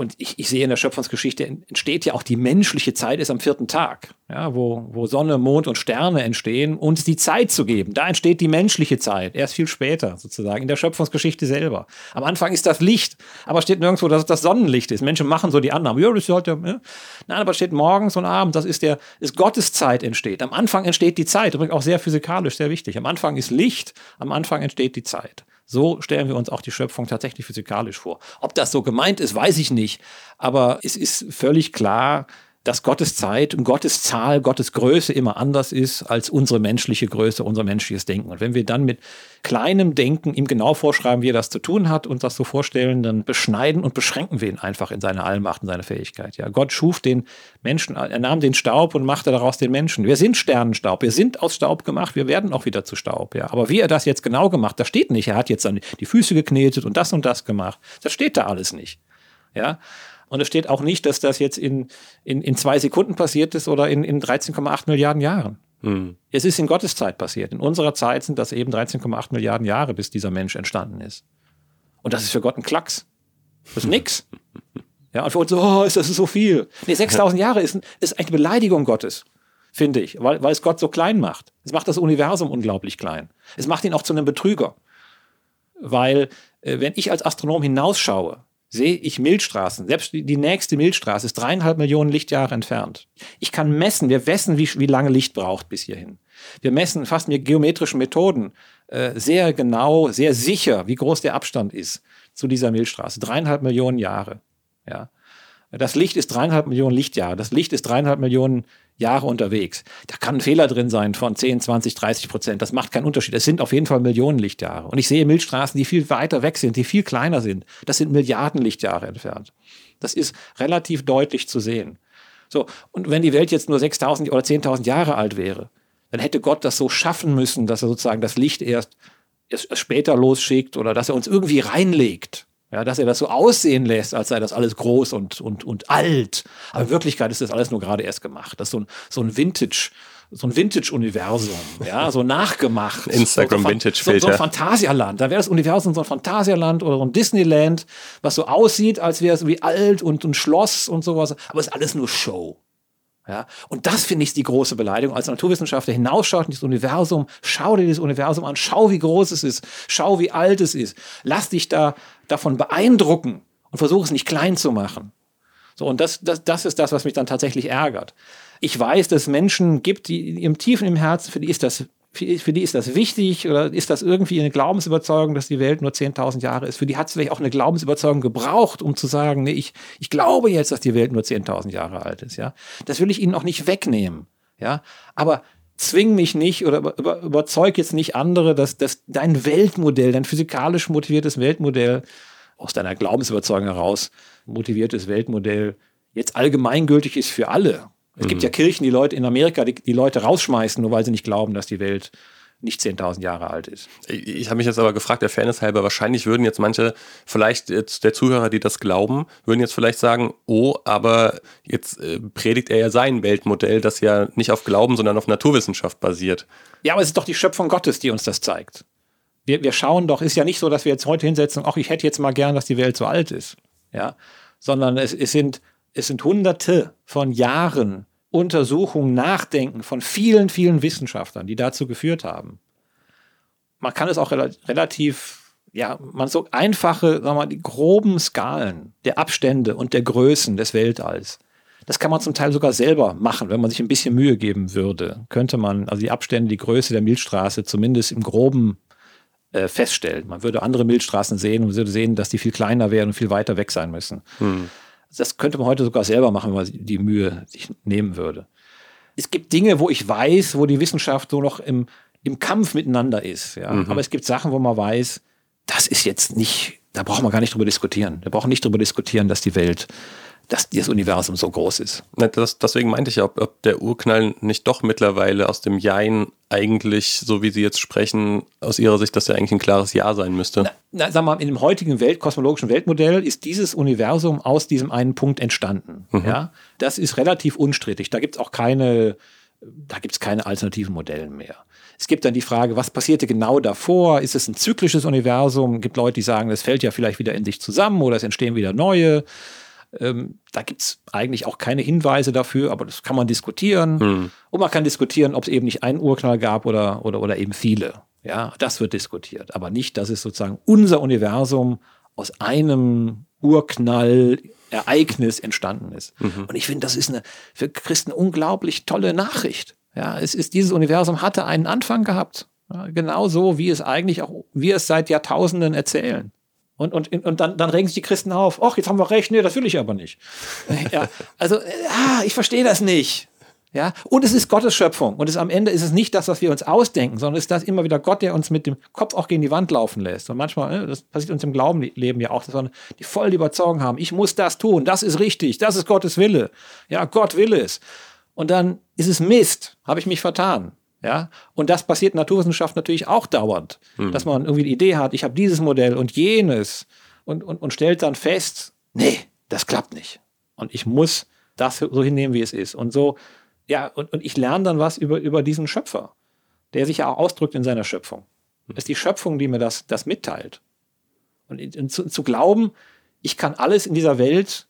Und ich, ich sehe in der Schöpfungsgeschichte entsteht ja auch die menschliche Zeit ist am vierten Tag, ja, wo, wo Sonne, Mond und Sterne entstehen, uns die Zeit zu geben. Da entsteht die menschliche Zeit, erst viel später sozusagen, in der Schöpfungsgeschichte selber. Am Anfang ist das Licht, aber steht nirgendwo, dass es das Sonnenlicht ist. Menschen machen so die Annahmen. Ja, das sollte, ja. Nein, aber steht morgens und abends, das ist der, ist Gottes Zeit entsteht. Am Anfang entsteht die Zeit, übrigens auch sehr physikalisch, sehr wichtig. Am Anfang ist Licht, am Anfang entsteht die Zeit. So stellen wir uns auch die Schöpfung tatsächlich physikalisch vor. Ob das so gemeint ist, weiß ich nicht. Aber es ist völlig klar, dass Gottes Zeit und Gottes Zahl, Gottes Größe immer anders ist als unsere menschliche Größe, unser menschliches Denken. Und wenn wir dann mit kleinem Denken ihm genau vorschreiben, wie er das zu tun hat und das so vorstellen, dann beschneiden und beschränken wir ihn einfach in seiner Allmacht und seiner Fähigkeit. Ja, Gott schuf den Menschen, er nahm den Staub und machte daraus den Menschen. Wir sind Sternenstaub, wir sind aus Staub gemacht, wir werden auch wieder zu Staub. Ja, aber wie er das jetzt genau gemacht, das steht nicht. Er hat jetzt dann die Füße geknetet und das und das gemacht. Das steht da alles nicht. Ja, und es steht auch nicht, dass das jetzt in, in, in zwei Sekunden passiert ist oder in, in 13,8 Milliarden Jahren. Hm. Es ist in Gottes Zeit passiert. In unserer Zeit sind das eben 13,8 Milliarden Jahre, bis dieser Mensch entstanden ist. Und das ist für Gott ein Klacks. Das ist nix. Ja, und für uns so, oh, ist das so viel. Nee, 6000 Jahre ist, ist eine Beleidigung Gottes, finde ich, weil, weil es Gott so klein macht. Es macht das Universum unglaublich klein. Es macht ihn auch zu einem Betrüger. Weil, äh, wenn ich als Astronom hinausschaue sehe ich Milchstraßen. Selbst die, nächste Milchstraße ist dreieinhalb Millionen Lichtjahre entfernt. Ich kann messen, wir messen, wie, wie lange Licht braucht bis hierhin. Wir messen fast mit geometrischen Methoden äh, sehr genau, sehr sicher, wie groß der Abstand ist zu dieser Milchstraße. Dreieinhalb Millionen Jahre. Ja. Das Licht ist dreieinhalb Millionen Lichtjahre. Das Licht ist dreieinhalb Millionen Jahre unterwegs. Da kann ein Fehler drin sein von 10, 20, 30 Prozent. Das macht keinen Unterschied. Es sind auf jeden Fall Millionen Lichtjahre. Und ich sehe Milchstraßen, die viel weiter weg sind, die viel kleiner sind. Das sind Milliarden Lichtjahre entfernt. Das ist relativ deutlich zu sehen. So. Und wenn die Welt jetzt nur 6000 oder 10.000 Jahre alt wäre, dann hätte Gott das so schaffen müssen, dass er sozusagen das Licht erst, erst später losschickt oder dass er uns irgendwie reinlegt. Ja, dass er das so aussehen lässt, als sei das alles groß und, und, und alt. Aber in Wirklichkeit ist das alles nur gerade erst gemacht. Das ist so ein, so ein Vintage, so ein Vintage-Universum, ja, so nachgemacht. Instagram-Vintage-Filter. So, so, ein Phantasialand. Da wäre das Universum so ein Phantasialand oder so ein Disneyland, was so aussieht, als wäre es wie alt und ein Schloss und sowas. Aber es ist alles nur Show. Ja, und das finde ich die große Beleidigung. Als Naturwissenschaftler hinausschaut in dieses Universum, schau dir dieses Universum an, schau, wie groß es ist, schau, wie alt es ist. Lass dich da davon beeindrucken und versuche es nicht klein zu machen. So, und das, das, das ist das, was mich dann tatsächlich ärgert. Ich weiß, dass es Menschen gibt, die im Tiefen im Herzen, für die ist das für, die ist das wichtig oder ist das irgendwie eine Glaubensüberzeugung, dass die Welt nur 10.000 Jahre ist? Für die hat es vielleicht auch eine Glaubensüberzeugung gebraucht, um zu sagen, nee, ich, ich glaube jetzt, dass die Welt nur 10.000 Jahre alt ist. Ja, Das will ich ihnen auch nicht wegnehmen. Ja, aber zwing mich nicht oder über, überzeug jetzt nicht andere, dass, dass dein Weltmodell, dein physikalisch motiviertes Weltmodell aus deiner Glaubensüberzeugung heraus motiviertes Weltmodell jetzt allgemeingültig ist für alle es mhm. gibt ja Kirchen, die Leute in Amerika, die, die Leute rausschmeißen, nur weil sie nicht glauben, dass die Welt nicht 10.000 Jahre alt ist. Ich, ich habe mich jetzt aber gefragt, der Fairness halber, wahrscheinlich würden jetzt manche, vielleicht jetzt der Zuhörer, die das glauben, würden jetzt vielleicht sagen, oh, aber jetzt äh, predigt er ja sein Weltmodell, das ja nicht auf Glauben, sondern auf Naturwissenschaft basiert. Ja, aber es ist doch die Schöpfung Gottes, die uns das zeigt. Wir, wir schauen doch, ist ja nicht so, dass wir jetzt heute hinsetzen, ach, ich hätte jetzt mal gern, dass die Welt so alt ist. Ja, sondern es, es sind es sind hunderte von Jahren Untersuchungen, Nachdenken von vielen, vielen Wissenschaftlern, die dazu geführt haben. Man kann es auch relativ, ja, man so einfache, sagen wir mal, die groben Skalen der Abstände und der Größen des Weltalls. Das kann man zum Teil sogar selber machen, wenn man sich ein bisschen Mühe geben würde. Könnte man also die Abstände, die Größe der Milchstraße zumindest im Groben äh, feststellen. Man würde andere Milchstraßen sehen und würde sehen, dass die viel kleiner wären und viel weiter weg sein müssen. Hm. Das könnte man heute sogar selber machen, wenn man die Mühe sich nehmen würde. Es gibt Dinge, wo ich weiß, wo die Wissenschaft so noch im, im Kampf miteinander ist. Ja? Mhm. Aber es gibt Sachen, wo man weiß, das ist jetzt nicht, da braucht man gar nicht drüber diskutieren. Da braucht man nicht drüber diskutieren, dass die Welt dass das Universum so groß ist. Das, deswegen meinte ich ja, ob, ob, der Urknall nicht doch mittlerweile aus dem Jein eigentlich, so wie Sie jetzt sprechen, aus Ihrer Sicht, dass ja eigentlich ein klares Ja sein müsste. Na, na, wir mal, in dem heutigen Welt, kosmologischen Weltmodell ist dieses Universum aus diesem einen Punkt entstanden. Mhm. Ja, das ist relativ unstrittig. Da gibt es auch keine, da gibt es keine alternativen Modelle mehr. Es gibt dann die Frage, was passierte genau davor? Ist es ein zyklisches Universum? Es gibt Leute, die sagen, es fällt ja vielleicht wieder in sich zusammen oder es entstehen wieder neue. Ähm, da gibt es eigentlich auch keine Hinweise dafür, aber das kann man diskutieren. Mhm. Und man kann diskutieren, ob es eben nicht einen Urknall gab oder, oder, oder eben viele. Ja, das wird diskutiert. Aber nicht, dass es sozusagen unser Universum aus einem Urknall-Ereignis entstanden ist. Mhm. Und ich finde, das ist eine, für Christen unglaublich tolle Nachricht. Ja, es ist, dieses Universum hatte einen Anfang gehabt. Ja, genau so, wie es eigentlich auch, wir es seit Jahrtausenden erzählen. Und, und, und dann, dann regen sich die Christen auf. Ach, jetzt haben wir recht. Nee, das will ich aber nicht. ja, also, ah, ich verstehe das nicht. Ja, und es ist Gottes Schöpfung. Und es am Ende ist es nicht das, was wir uns ausdenken, sondern es ist das immer wieder Gott, der uns mit dem Kopf auch gegen die Wand laufen lässt. Und manchmal, ne, das passiert uns im Glaubenleben ja auch, dass wir die voll die Überzeugung haben, ich muss das tun, das ist richtig, das ist Gottes Wille. Ja, Gott will es. Und dann ist es Mist, habe ich mich vertan. Ja, und das passiert in Naturwissenschaft natürlich auch dauernd, mhm. dass man irgendwie die Idee hat, ich habe dieses Modell und jenes und, und, und stellt dann fest, nee, das klappt nicht. Und ich muss das so hinnehmen, wie es ist. Und so ja, und, und ich lerne dann was über, über diesen Schöpfer, der sich ja auch ausdrückt in seiner Schöpfung. Es ist die Schöpfung, die mir das, das mitteilt. Und, und zu, zu, glauben, ich kann alles in dieser Welt,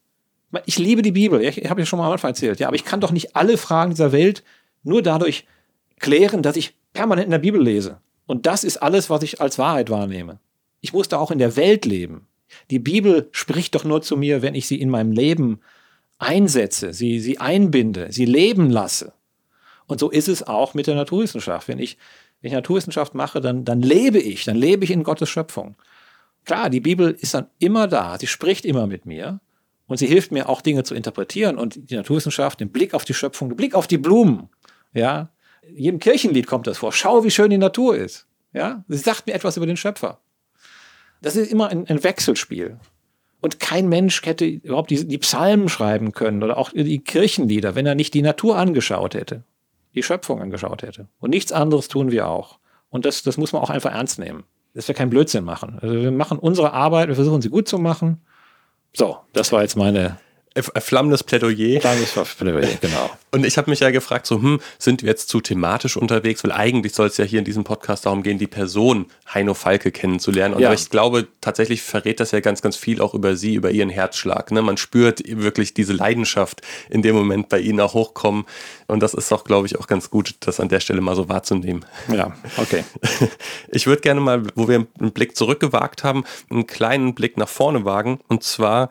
ich liebe die Bibel, ich, ich habe ja schon mal am Anfang erzählt, ja, aber ich kann doch nicht alle Fragen dieser Welt nur dadurch klären, dass ich permanent in der Bibel lese. Und das ist alles, was ich als Wahrheit wahrnehme. Ich muss da auch in der Welt leben. Die Bibel spricht doch nur zu mir, wenn ich sie in meinem Leben einsetze, sie, sie einbinde, sie leben lasse. Und so ist es auch mit der Naturwissenschaft. Wenn ich, wenn ich Naturwissenschaft mache, dann, dann lebe ich, dann lebe ich in Gottes Schöpfung. Klar, die Bibel ist dann immer da, sie spricht immer mit mir und sie hilft mir auch Dinge zu interpretieren und die Naturwissenschaft, den Blick auf die Schöpfung, den Blick auf die Blumen, ja. Jedem Kirchenlied kommt das vor. Schau, wie schön die Natur ist. Ja, sie sagt mir etwas über den Schöpfer. Das ist immer ein, ein Wechselspiel. Und kein Mensch hätte überhaupt die, die Psalmen schreiben können oder auch die Kirchenlieder, wenn er nicht die Natur angeschaut hätte, die Schöpfung angeschaut hätte. Und nichts anderes tun wir auch. Und das, das muss man auch einfach ernst nehmen. Dass wir keinen Blödsinn machen. Also wir machen unsere Arbeit, wir versuchen sie gut zu machen. So, das war jetzt meine flammendes Plädoyer. Flammendes Plädoyer, genau. Und ich habe mich ja gefragt, so, hm, sind wir jetzt zu thematisch unterwegs? Weil eigentlich soll es ja hier in diesem Podcast darum gehen, die Person Heino Falke kennenzulernen. Und ja. ich glaube, tatsächlich verrät das ja ganz, ganz viel auch über sie, über ihren Herzschlag. Ne? Man spürt wirklich diese Leidenschaft in dem Moment bei ihnen auch hochkommen. Und das ist auch, glaube ich, auch ganz gut, das an der Stelle mal so wahrzunehmen. Ja, okay. Ich würde gerne mal, wo wir einen Blick zurückgewagt haben, einen kleinen Blick nach vorne wagen. Und zwar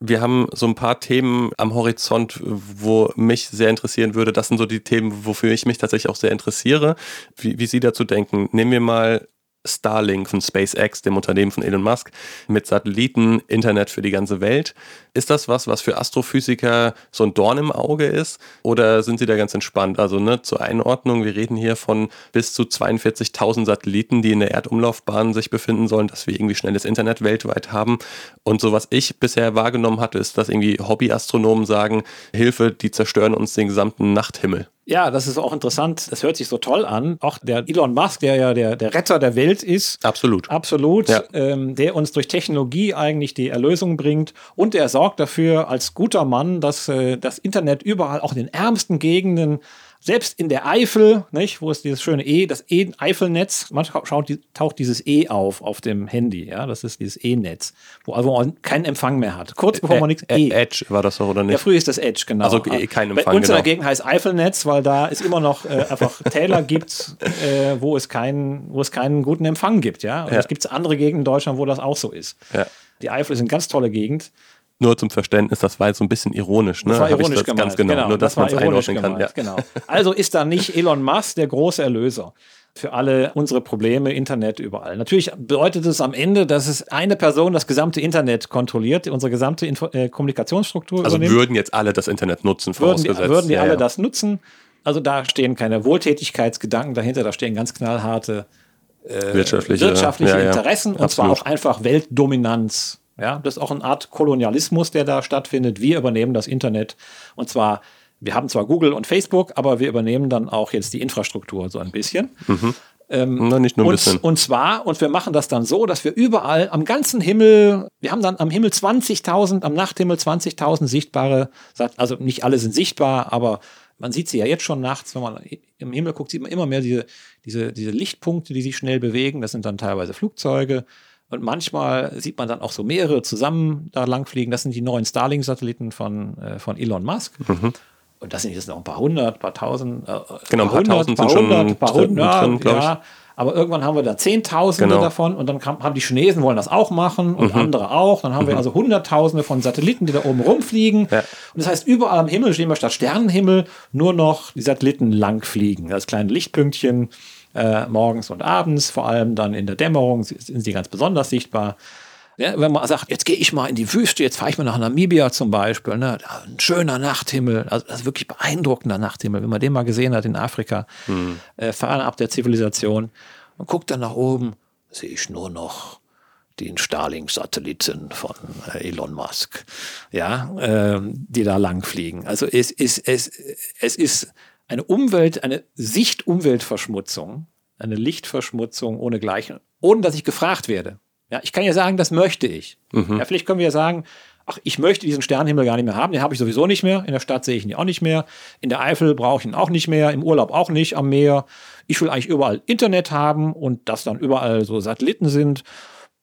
wir haben so ein paar Themen am Horizont, wo mich sehr interessieren würde. Das sind so die Themen, wofür ich mich tatsächlich auch sehr interessiere. Wie, wie Sie dazu denken. Nehmen wir mal Starlink von SpaceX, dem Unternehmen von Elon Musk, mit Satelliten, Internet für die ganze Welt. Ist das was, was für Astrophysiker so ein Dorn im Auge ist? Oder sind sie da ganz entspannt? Also ne, zur Einordnung, wir reden hier von bis zu 42.000 Satelliten, die in der Erdumlaufbahn sich befinden sollen, dass wir irgendwie schnelles Internet weltweit haben. Und so was ich bisher wahrgenommen hatte, ist, dass irgendwie Hobbyastronomen sagen, Hilfe, die zerstören uns den gesamten Nachthimmel. Ja, das ist auch interessant. Das hört sich so toll an. Auch der Elon Musk, der ja der, der Retter der Welt ist. Absolut. Absolut. Ja. Ähm, der uns durch Technologie eigentlich die Erlösung bringt. Und der sorgt dafür als guter Mann, dass äh, das Internet überall, auch in den ärmsten Gegenden, selbst in der Eifel, nicht, wo es dieses schöne E, das E-Eifelnetz, manchmal schaut, taucht dieses E auf auf dem Handy, ja, das ist dieses E-Netz, wo, also man keinen Empfang mehr hat. Kurz bevor man nichts. E. Edge war das doch, oder nicht? Ja, früher ist das Edge, genau. Also e, kein Empfang. Bei uns genau. Gegend heißt Eifelnetz, weil da es immer noch äh, einfach Täler gibt, äh, wo, es keinen, wo es keinen guten Empfang gibt, ja. Und ja. es gibt andere Gegenden in Deutschland, wo das auch so ist. Ja. Die Eifel ist eine ganz tolle Gegend. Nur zum Verständnis, das war jetzt so ein bisschen ironisch. Ne? Das war ironisch das gemeint. Ganz genau, genau, nur dass man es einordnen kann. Ja. Genau. Also ist da nicht Elon Musk der große Erlöser für alle unsere Probleme, Internet überall. Natürlich bedeutet es am Ende, dass es eine Person das gesamte Internet kontrolliert, unsere gesamte Info äh, Kommunikationsstruktur Also übernimmt. würden jetzt alle das Internet nutzen, vorausgesetzt. Würden die, würden die ja, alle ja. das nutzen? Also da stehen keine Wohltätigkeitsgedanken dahinter, da stehen ganz knallharte äh, wirtschaftliche, wirtschaftliche Interessen und zwar auch einfach Weltdominanz ja, das ist auch eine Art Kolonialismus, der da stattfindet. Wir übernehmen das Internet und zwar, wir haben zwar Google und Facebook, aber wir übernehmen dann auch jetzt die Infrastruktur so ein bisschen. Mhm. Ähm, Na, nicht nur ein und, bisschen. Und zwar, und wir machen das dann so, dass wir überall am ganzen Himmel, wir haben dann am Himmel 20.000, am Nachthimmel 20.000 sichtbare, also nicht alle sind sichtbar, aber man sieht sie ja jetzt schon nachts, wenn man im Himmel guckt, sieht man immer mehr diese, diese, diese Lichtpunkte, die sich schnell bewegen. Das sind dann teilweise Flugzeuge. Und manchmal sieht man dann auch so mehrere zusammen da langfliegen. Das sind die neuen Starlink-Satelliten von, äh, von Elon Musk. Mhm. Und das sind jetzt noch ein paar hundert, paar tausend. Äh, genau, ein paar, tausend paar sind hundert, schon paar hundert, drin, ja. Aber irgendwann haben wir da Zehntausende genau. davon und dann kam, haben die Chinesen wollen das auch machen und mhm. andere auch. Dann haben mhm. wir also Hunderttausende von Satelliten, die da oben rumfliegen. Ja. Und das heißt, überall am Himmel stehen wir statt Sternenhimmel nur noch die Satelliten langfliegen. Das kleine Lichtpünktchen äh, morgens und abends, vor allem dann in der Dämmerung sind sie ganz besonders sichtbar. Ja, wenn man sagt, jetzt gehe ich mal in die Wüste, jetzt fahre ich mal nach Namibia zum Beispiel, ne? ein schöner Nachthimmel, also das ist wirklich beeindruckender Nachthimmel, wenn man den mal gesehen hat in Afrika, mhm. äh, fernab der Zivilisation und guckt dann nach oben, sehe ich nur noch den Starlink-Satelliten von äh, Elon Musk, ja, äh, die da langfliegen. Also es ist, es, es ist eine Umwelt, eine Sichtumweltverschmutzung, eine Lichtverschmutzung ohne Gleichen, ohne dass ich gefragt werde. Ja, ich kann ja sagen, das möchte ich. Mhm. Ja, vielleicht können wir ja sagen, ach, ich möchte diesen Sternenhimmel gar nicht mehr haben, den habe ich sowieso nicht mehr. In der Stadt sehe ich ihn auch nicht mehr. In der Eifel brauche ich ihn auch nicht mehr, im Urlaub auch nicht, am Meer. Ich will eigentlich überall Internet haben und dass dann überall so Satelliten sind.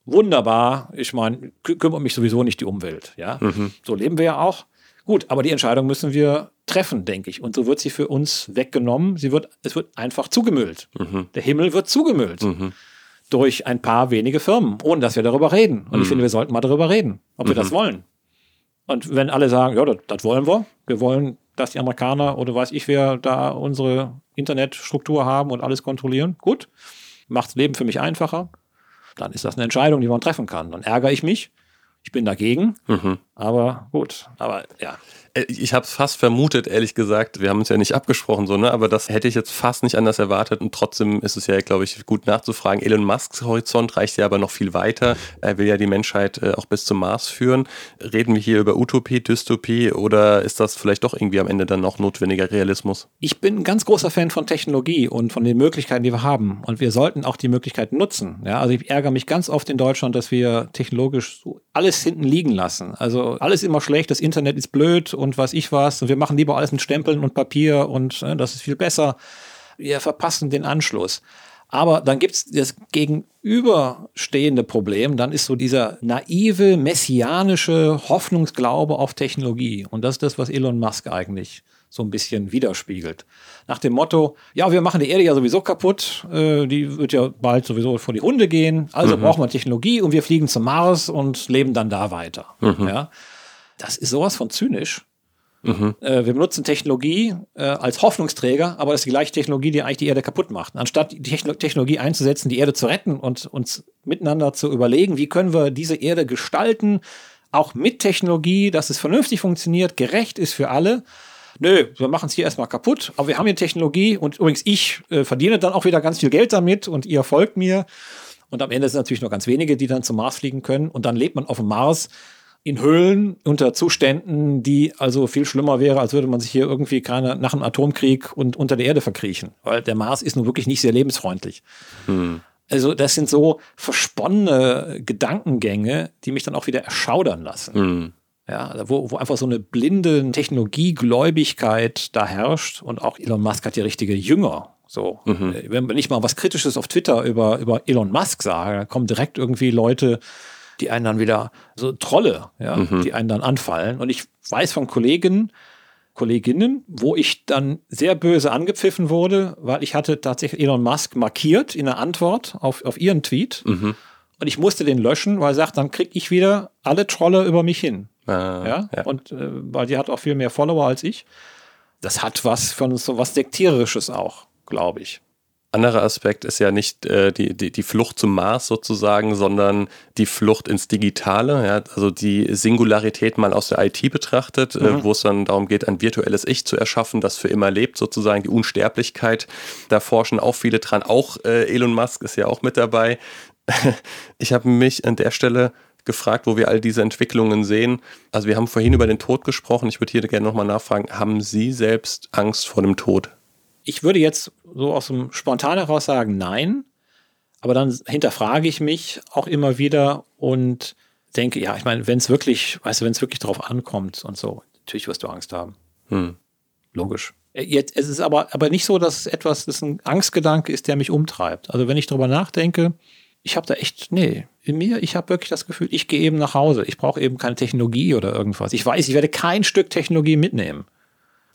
Wunderbar. Ich meine, kümmert mich sowieso nicht die Umwelt. Ja, mhm. so leben wir ja auch. Gut, aber die Entscheidung müssen wir treffen, denke ich. Und so wird sie für uns weggenommen. Sie wird, es wird einfach zugemüllt. Mhm. Der Himmel wird zugemüllt. Mhm durch ein paar wenige Firmen, ohne dass wir darüber reden. Und mhm. ich finde, wir sollten mal darüber reden, ob wir das mhm. wollen. Und wenn alle sagen, ja, das, das, wollen wir, wir wollen, dass die Amerikaner oder weiß ich wer da unsere Internetstruktur haben und alles kontrollieren, gut, macht das Leben für mich einfacher, dann ist das eine Entscheidung, die man treffen kann. Dann ärgere ich mich, ich bin dagegen, mhm. aber gut, aber ja. Äh, ich habe es fast vermutet, ehrlich gesagt. Wir haben uns ja nicht abgesprochen, so, ne? aber das hätte ich jetzt fast nicht anders erwartet. Und trotzdem ist es ja, glaube ich, gut nachzufragen. Elon Musks Horizont reicht ja aber noch viel weiter. Er will ja die Menschheit äh, auch bis zum Mars führen. Reden wir hier über Utopie, Dystopie oder ist das vielleicht doch irgendwie am Ende dann noch notwendiger Realismus? Ich bin ein ganz großer Fan von Technologie und von den Möglichkeiten, die wir haben. Und wir sollten auch die Möglichkeiten nutzen. Ja? Also ich ärgere mich ganz oft in Deutschland, dass wir technologisch alles hinten liegen lassen. Also alles immer schlecht, das Internet ist blöd und was ich was. Und wir machen lieber alles mit Stempeln und Papier und äh, das ist viel besser. Wir verpassen den Anschluss. Aber dann gibt es das gegenüberstehende Problem, dann ist so dieser naive, messianische Hoffnungsglaube auf Technologie. Und das ist das, was Elon Musk eigentlich so ein bisschen widerspiegelt. Nach dem Motto, ja, wir machen die Erde ja sowieso kaputt, äh, die wird ja bald sowieso vor die Hunde gehen, also mhm. brauchen wir Technologie und wir fliegen zum Mars und leben dann da weiter. Mhm. Ja? Das ist sowas von zynisch. Mhm. Äh, wir benutzen Technologie äh, als Hoffnungsträger, aber das ist die gleiche Technologie, die eigentlich die Erde kaputt macht. Anstatt die Techno Technologie einzusetzen, die Erde zu retten und uns miteinander zu überlegen, wie können wir diese Erde gestalten, auch mit Technologie, dass es vernünftig funktioniert, gerecht ist für alle. Nö, wir machen es hier erstmal kaputt, aber wir haben hier Technologie und übrigens ich äh, verdiene dann auch wieder ganz viel Geld damit und ihr folgt mir. Und am Ende sind natürlich nur ganz wenige, die dann zum Mars fliegen können. Und dann lebt man auf dem Mars in Höhlen unter Zuständen, die also viel schlimmer wäre, als würde man sich hier irgendwie keine, nach einem Atomkrieg und unter der Erde verkriechen. Weil der Mars ist nun wirklich nicht sehr lebensfreundlich. Hm. Also das sind so versponnene Gedankengänge, die mich dann auch wieder erschaudern lassen. Hm. Ja, wo, wo einfach so eine blinde Technologiegläubigkeit da herrscht und auch Elon Musk hat ja richtige Jünger. So, mhm. wenn ich mal was Kritisches auf Twitter über, über Elon Musk sage, kommen direkt irgendwie Leute, die einen dann wieder so Trolle, ja, mhm. die einen dann anfallen. Und ich weiß von Kollegen, Kolleginnen, wo ich dann sehr böse angepfiffen wurde, weil ich hatte tatsächlich Elon Musk markiert in der Antwort auf, auf ihren Tweet. Mhm. Und ich musste den löschen, weil er sagt, dann kriege ich wieder alle Trolle über mich hin. Ah, ja? ja? Und äh, weil die hat auch viel mehr Follower als ich. Das hat was von so was Sektierisches auch, glaube ich anderer Aspekt ist ja nicht äh, die, die, die Flucht zum Mars sozusagen, sondern die Flucht ins Digitale, ja, also die Singularität mal aus der IT betrachtet, äh, mhm. äh, wo es dann darum geht, ein virtuelles Ich zu erschaffen, das für immer lebt, sozusagen die Unsterblichkeit. Da forschen auch viele dran, auch äh, Elon Musk ist ja auch mit dabei. ich habe mich an der Stelle gefragt, wo wir all diese Entwicklungen sehen. Also wir haben vorhin über den Tod gesprochen. Ich würde hier gerne nochmal nachfragen, haben Sie selbst Angst vor dem Tod? Ich würde jetzt so aus dem Spontan heraus sagen, nein. Aber dann hinterfrage ich mich auch immer wieder und denke, ja, ich meine, wenn es wirklich, weißt du, wenn es wirklich drauf ankommt und so, natürlich wirst du Angst haben. Hm. Logisch. Äh, jetzt, es ist aber, aber nicht so, dass es etwas, das ein Angstgedanke ist, der mich umtreibt. Also wenn ich darüber nachdenke, ich habe da echt, nee, in mir, ich habe wirklich das Gefühl, ich gehe eben nach Hause. Ich brauche eben keine Technologie oder irgendwas. Ich weiß, ich werde kein Stück Technologie mitnehmen,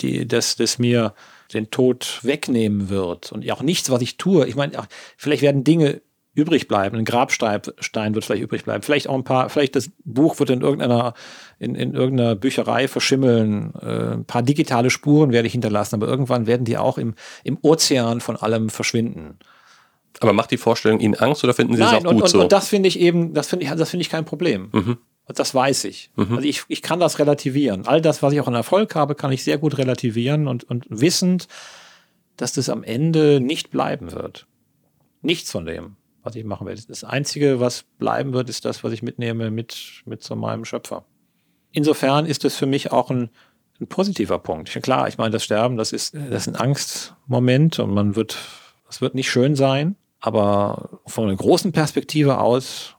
die das, das mir den Tod wegnehmen wird. Und auch nichts, was ich tue. Ich meine, vielleicht werden Dinge übrig bleiben. Ein Grabstein wird vielleicht übrig bleiben. Vielleicht auch ein paar, vielleicht das Buch wird in irgendeiner, in, in irgendeiner Bücherei verschimmeln. Äh, ein paar digitale Spuren werde ich hinterlassen, aber irgendwann werden die auch im, im Ozean von allem verschwinden. Aber macht die Vorstellung Ihnen Angst oder finden Sie Nein, es auch gut und, so? Und das finde ich eben, das finde ich, das finde ich kein Problem. Mhm. Das weiß ich. Mhm. Also ich, ich kann das relativieren. All das, was ich auch an Erfolg habe, kann ich sehr gut relativieren und, und wissend, dass das am Ende nicht bleiben wird. Nichts von dem, was ich machen werde. Das Einzige, was bleiben wird, ist das, was ich mitnehme mit, mit so meinem Schöpfer. Insofern ist das für mich auch ein, ein positiver Punkt. Klar, ich meine, das Sterben, das ist, das ist ein Angstmoment und man wird, es wird nicht schön sein, aber von einer großen Perspektive aus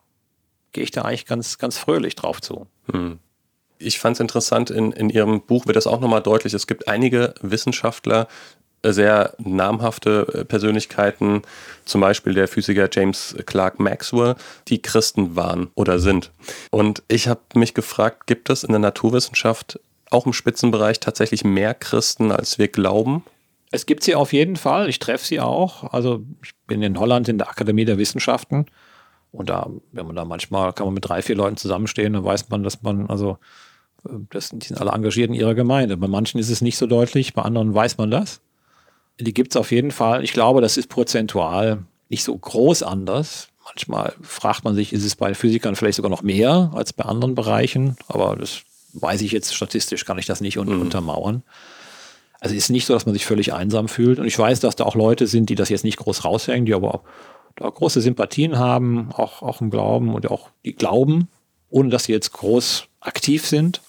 gehe ich da eigentlich ganz, ganz fröhlich drauf zu. Hm. Ich fand es interessant, in, in Ihrem Buch wird das auch nochmal deutlich. Es gibt einige Wissenschaftler, äh, sehr namhafte äh, Persönlichkeiten, zum Beispiel der Physiker James Clark Maxwell, die Christen waren oder sind. Und ich habe mich gefragt, gibt es in der Naturwissenschaft auch im Spitzenbereich tatsächlich mehr Christen, als wir glauben? Es gibt sie auf jeden Fall. Ich treffe sie auch. Also ich bin in Holland in der Akademie der Wissenschaften. Und da, wenn man da manchmal, kann man mit drei, vier Leuten zusammenstehen, dann weiß man, dass man, also, äh, das, die sind alle engagiert in ihrer Gemeinde. Bei manchen ist es nicht so deutlich, bei anderen weiß man das. Die gibt es auf jeden Fall. Ich glaube, das ist prozentual nicht so groß anders. Manchmal fragt man sich, ist es bei Physikern vielleicht sogar noch mehr als bei anderen Bereichen? Aber das weiß ich jetzt statistisch, kann ich das nicht un mhm. untermauern. Also es ist nicht so, dass man sich völlig einsam fühlt. Und ich weiß, dass da auch Leute sind, die das jetzt nicht groß raushängen, die aber auch da große Sympathien haben, auch, auch im Glauben und auch die glauben, ohne dass sie jetzt groß aktiv sind.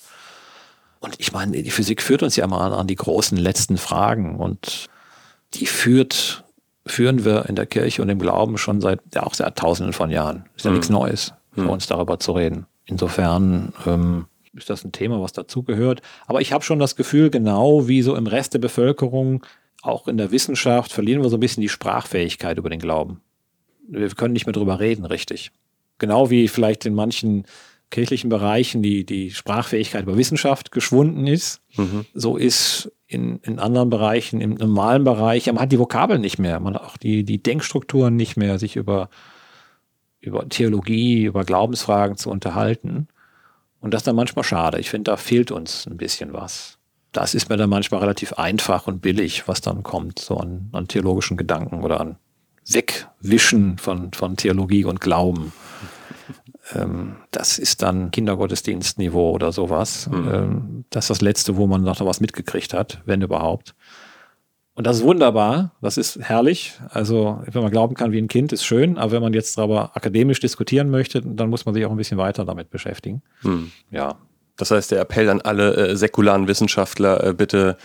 Und ich meine, die Physik führt uns ja mal an die großen letzten Fragen und die führt, führen wir in der Kirche und im Glauben schon seit, ja auch seit tausenden von Jahren. Ist ja mhm. nichts Neues für mhm. uns darüber zu reden. Insofern ähm, ist das ein Thema, was dazugehört. Aber ich habe schon das Gefühl, genau wie so im Rest der Bevölkerung, auch in der Wissenschaft, verlieren wir so ein bisschen die Sprachfähigkeit über den Glauben wir können nicht mehr drüber reden, richtig. Genau wie vielleicht in manchen kirchlichen Bereichen die, die Sprachfähigkeit über Wissenschaft geschwunden ist, mhm. so ist in, in anderen Bereichen, im normalen Bereich, man hat die Vokabeln nicht mehr, man hat auch die, die Denkstrukturen nicht mehr, sich über, über Theologie, über Glaubensfragen zu unterhalten. Und das ist dann manchmal schade. Ich finde, da fehlt uns ein bisschen was. Das ist mir dann manchmal relativ einfach und billig, was dann kommt, so an, an theologischen Gedanken oder an Wegwischen von, von Theologie und Glauben. Ähm, das ist dann Kindergottesdienstniveau oder sowas. Mhm. Ähm, das ist das Letzte, wo man noch was mitgekriegt hat, wenn überhaupt. Und das ist wunderbar, das ist herrlich. Also, wenn man glauben kann wie ein Kind, ist schön, aber wenn man jetzt darüber akademisch diskutieren möchte, dann muss man sich auch ein bisschen weiter damit beschäftigen. Hm. Ja. Das heißt, der Appell an alle äh, säkularen Wissenschaftler, äh, bitte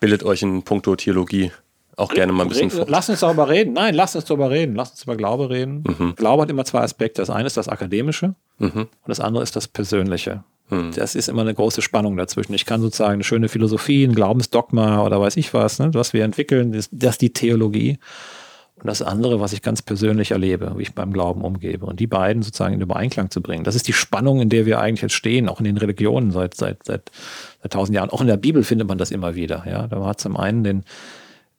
bildet euch in puncto Theologie auch gerne mal ein bisschen vor. Lass uns darüber reden. Nein, lass uns darüber reden. Lass uns über Glaube reden. Mhm. Glaube hat immer zwei Aspekte. Das eine ist das Akademische mhm. und das andere ist das Persönliche. Mhm. Das ist immer eine große Spannung dazwischen. Ich kann sozusagen eine schöne Philosophie, ein Glaubensdogma oder weiß ich was, ne, was wir entwickeln, ist das die Theologie. Und das andere, was ich ganz persönlich erlebe, wie ich beim Glauben umgebe. Und die beiden sozusagen in Übereinklang zu bringen. Das ist die Spannung, in der wir eigentlich jetzt stehen, auch in den Religionen seit, seit, seit, seit tausend Jahren. Auch in der Bibel findet man das immer wieder. Ja, da hat zum einen den,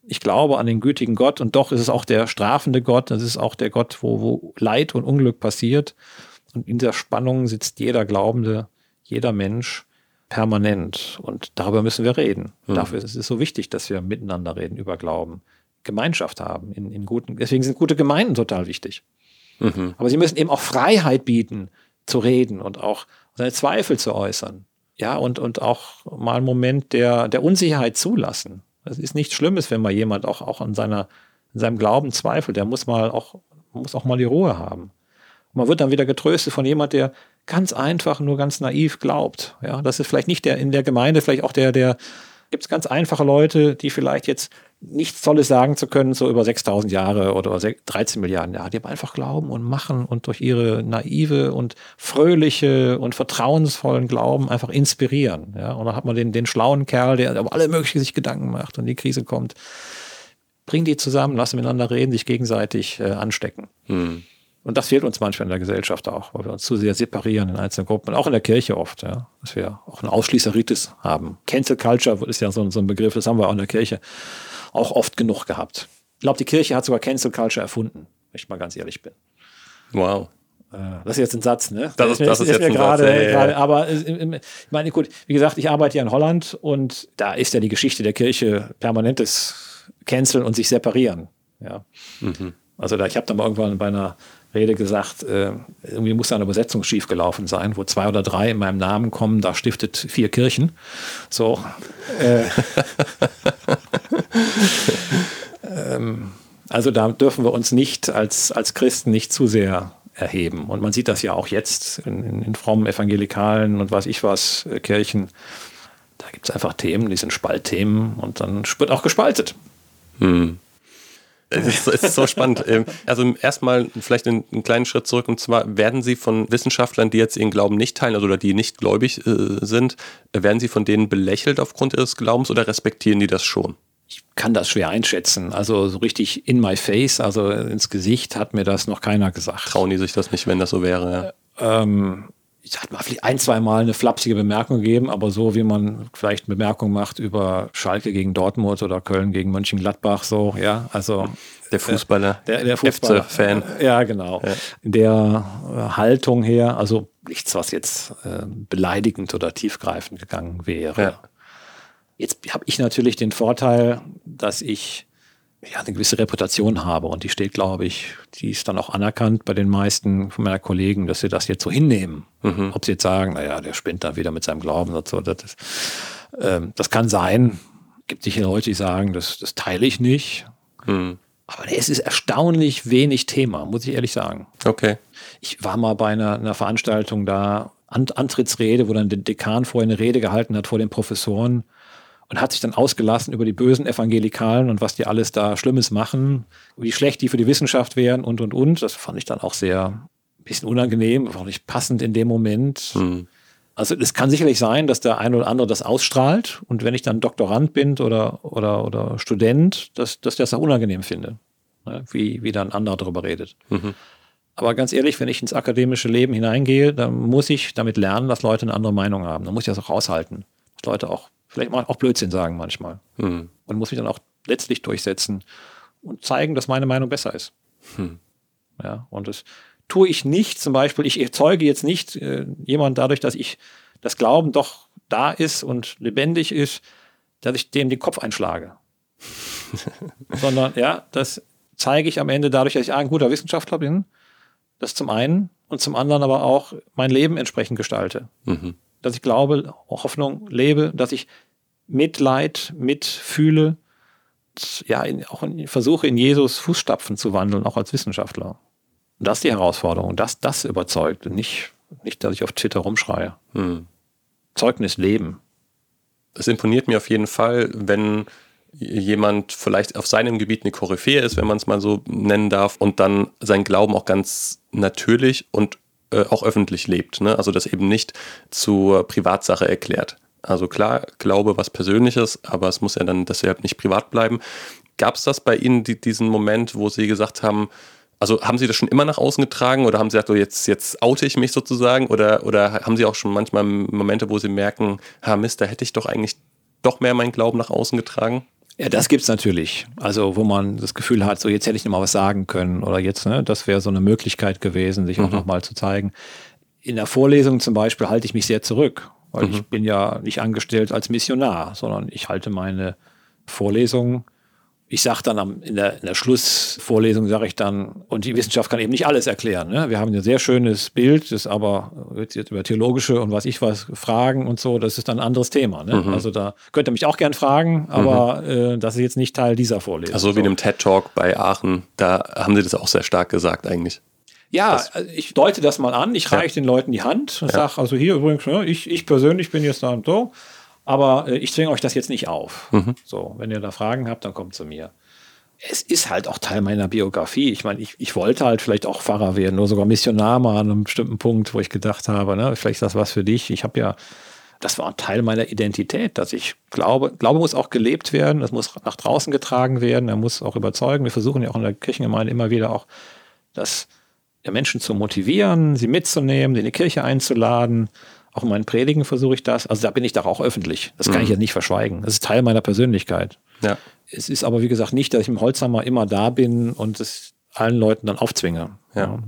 ich glaube an den gütigen Gott und doch ist es auch der strafende Gott, das ist auch der Gott, wo, wo Leid und Unglück passiert. Und in der Spannung sitzt jeder Glaubende, jeder Mensch permanent. Und darüber müssen wir reden. Mhm. Dafür ist es so wichtig, dass wir miteinander reden über Glauben. Gemeinschaft haben. In, in guten, deswegen sind gute Gemeinden total wichtig. Mhm. Aber sie müssen eben auch Freiheit bieten, zu reden und auch seine Zweifel zu äußern. Ja, und, und auch mal einen Moment der, der Unsicherheit zulassen. Es ist nichts Schlimmes, wenn mal jemand auch, auch an seiner, in seinem Glauben zweifelt. Der muss mal auch, muss auch mal die Ruhe haben. Und man wird dann wieder getröstet von jemand, der ganz einfach, nur ganz naiv glaubt. Ja, das ist vielleicht nicht der in der Gemeinde, vielleicht auch der, der gibt es ganz einfache Leute, die vielleicht jetzt nichts Tolles sagen zu können, so über 6000 Jahre oder 13 Milliarden Jahre, die aber einfach glauben und machen und durch ihre naive und fröhliche und vertrauensvollen Glauben einfach inspirieren. Ja, und dann hat man den, den schlauen Kerl, der über alle möglichen sich Gedanken macht und die Krise kommt. Bring die zusammen, lass miteinander reden, sich gegenseitig äh, anstecken. Hm. Und das fehlt uns manchmal in der Gesellschaft auch, weil wir uns zu sehr separieren in einzelnen Gruppen, auch in der Kirche oft, ja, dass wir auch einen Ausschließeritis haben. Cancel Culture ist ja so, so ein Begriff, das haben wir auch in der Kirche auch oft genug gehabt. Ich glaube, die Kirche hat sogar Cancel Culture erfunden, wenn ich mal ganz ehrlich bin. Wow. Äh, das ist jetzt ein Satz, ne? Das ist, das ist, ist jetzt ein grade, Satz. Ja, ja, ja. Aber ich meine, gut, wie gesagt, ich arbeite ja in Holland und da ist ja die Geschichte der Kirche permanentes Canceln und sich separieren. Ja. Mhm. Also da, ich habe dann mal irgendwann bei einer Rede gesagt, äh, irgendwie muss da eine Übersetzung schiefgelaufen sein, wo zwei oder drei in meinem Namen kommen, da stiftet vier Kirchen. So. Äh, ähm, also da dürfen wir uns nicht als, als Christen nicht zu sehr erheben. Und man sieht das ja auch jetzt in, in, in frommen evangelikalen und weiß ich was, äh, Kirchen. Da gibt es einfach Themen, die sind Spaltthemen und dann wird auch gespaltet. Hm. Es ist, es ist so spannend. Ähm, also erstmal vielleicht einen, einen, kleinen Schritt zurück und zwar werden Sie von Wissenschaftlern, die jetzt ihren Glauben nicht teilen, also oder die nicht gläubig äh, sind, werden Sie von denen belächelt aufgrund ihres Glaubens oder respektieren die das schon? Ich kann das schwer einschätzen. Also so richtig in my face, also ins Gesicht hat mir das noch keiner gesagt. Trauen die sich das nicht, wenn das so wäre? Ja. Ähm, ich hatte mal vielleicht ein, zwei Mal eine flapsige Bemerkung gegeben, aber so wie man vielleicht Bemerkungen macht über Schalke gegen Dortmund oder Köln gegen Mönchengladbach, so, ja, also. Der Fußballer, der, der Fußballer, fan Ja, genau. Ja. Der äh, Haltung her, also nichts, was jetzt äh, beleidigend oder tiefgreifend gegangen wäre. Ja. Jetzt habe ich natürlich den Vorteil, dass ich ja, eine gewisse Reputation habe und die steht, glaube ich, die ist dann auch anerkannt bei den meisten von meiner Kollegen, dass sie das jetzt so hinnehmen. Mhm. Ob sie jetzt sagen, naja, der spinnt dann wieder mit seinem Glauben und so, das, ist, ähm, das kann sein. Gibt sicher Leute, die sagen, das, das teile ich nicht. Mhm. Aber es ist erstaunlich wenig Thema, muss ich ehrlich sagen. Okay. Ich war mal bei einer, einer Veranstaltung da, Antrittsrede, wo dann der Dekan vorher eine Rede gehalten hat vor den Professoren und hat sich dann ausgelassen über die bösen Evangelikalen und was die alles da Schlimmes machen, wie schlecht die für die Wissenschaft wären und und und. Das fand ich dann auch sehr ein bisschen unangenehm, auch nicht passend in dem Moment. Mhm. Also es kann sicherlich sein, dass der eine oder andere das ausstrahlt und wenn ich dann Doktorand bin oder, oder, oder Student, dass, dass ich das auch unangenehm finde, ne? wie, wie dann ein anderer darüber redet. Mhm. Aber ganz ehrlich, wenn ich ins akademische Leben hineingehe, dann muss ich damit lernen, dass Leute eine andere Meinung haben. Dann muss ich das auch aushalten. Dass Leute auch vielleicht auch Blödsinn sagen manchmal. Hm. Und muss mich dann auch letztlich durchsetzen und zeigen, dass meine Meinung besser ist. Hm. Ja, und das tue ich nicht, zum Beispiel, ich erzeuge jetzt nicht äh, jemand dadurch, dass ich das Glauben doch da ist und lebendig ist, dass ich dem den Kopf einschlage. Sondern ja, das zeige ich am Ende dadurch, dass ich ein guter Wissenschaftler bin. Das zum einen und zum anderen aber auch mein Leben entsprechend gestalte. Mhm dass ich glaube, Hoffnung lebe, dass ich Mitleid mitfühle, ja, in, auch in, versuche in Jesus Fußstapfen zu wandeln, auch als Wissenschaftler. Und das ist die Herausforderung, dass das überzeugt und nicht, nicht, dass ich auf Twitter rumschreie. Hm. Zeugnis leben. Es imponiert mir auf jeden Fall, wenn jemand vielleicht auf seinem Gebiet eine Koryphäe ist, wenn man es mal so nennen darf, und dann seinen Glauben auch ganz natürlich und äh, auch öffentlich lebt. Ne? Also das eben nicht zur Privatsache erklärt. Also klar, Glaube was Persönliches, aber es muss ja dann deshalb nicht privat bleiben. Gab es das bei Ihnen, die, diesen Moment, wo Sie gesagt haben, also haben Sie das schon immer nach außen getragen oder haben Sie gesagt, oh, jetzt, jetzt oute ich mich sozusagen? Oder, oder haben Sie auch schon manchmal Momente, wo Sie merken, ha Mist, da hätte ich doch eigentlich doch mehr meinen Glauben nach außen getragen? Ja, das gibt es natürlich. Also, wo man das Gefühl hat, so jetzt hätte ich noch mal was sagen können oder jetzt, ne, das wäre so eine Möglichkeit gewesen, sich mhm. auch noch mal zu zeigen. In der Vorlesung zum Beispiel halte ich mich sehr zurück, weil mhm. ich bin ja nicht angestellt als Missionar, sondern ich halte meine Vorlesungen ich sage dann am, in, der, in der Schlussvorlesung, sage ich dann, und die Wissenschaft kann eben nicht alles erklären. Ne? Wir haben ein sehr schönes Bild, das aber wird jetzt über theologische und was ich was fragen und so, das ist dann ein anderes Thema. Ne? Mhm. Also da könnt ihr mich auch gern fragen, aber mhm. äh, das ist jetzt nicht Teil dieser Vorlesung. Also wie in einem TED-Talk bei Aachen, da haben sie das auch sehr stark gesagt eigentlich. Ja, das also ich deute das mal an, ich reiche ja. den Leuten die Hand und ja. sage, also hier übrigens, ne, ich, ich persönlich bin jetzt da und so. Aber äh, ich zwinge euch das jetzt nicht auf. Mhm. So, wenn ihr da Fragen habt, dann kommt zu mir. Es ist halt auch Teil meiner Biografie. Ich meine, ich, ich wollte halt vielleicht auch Pfarrer werden, nur sogar Missionar mal an einem bestimmten Punkt, wo ich gedacht habe, ne, vielleicht ist das was für dich. Ich habe ja, das war ein Teil meiner Identität, dass ich glaube, Glaube muss auch gelebt werden, das muss nach draußen getragen werden, er muss auch überzeugen. Wir versuchen ja auch in der Kirchengemeinde immer wieder auch, das Menschen zu motivieren, sie mitzunehmen, sie in die Kirche einzuladen, auch in meinen Predigen versuche ich das. Also da bin ich doch auch öffentlich. Das kann mhm. ich ja nicht verschweigen. Das ist Teil meiner Persönlichkeit. Ja. Es ist aber, wie gesagt, nicht, dass ich im Holzhammer immer da bin und es allen Leuten dann aufzwinge. Ja.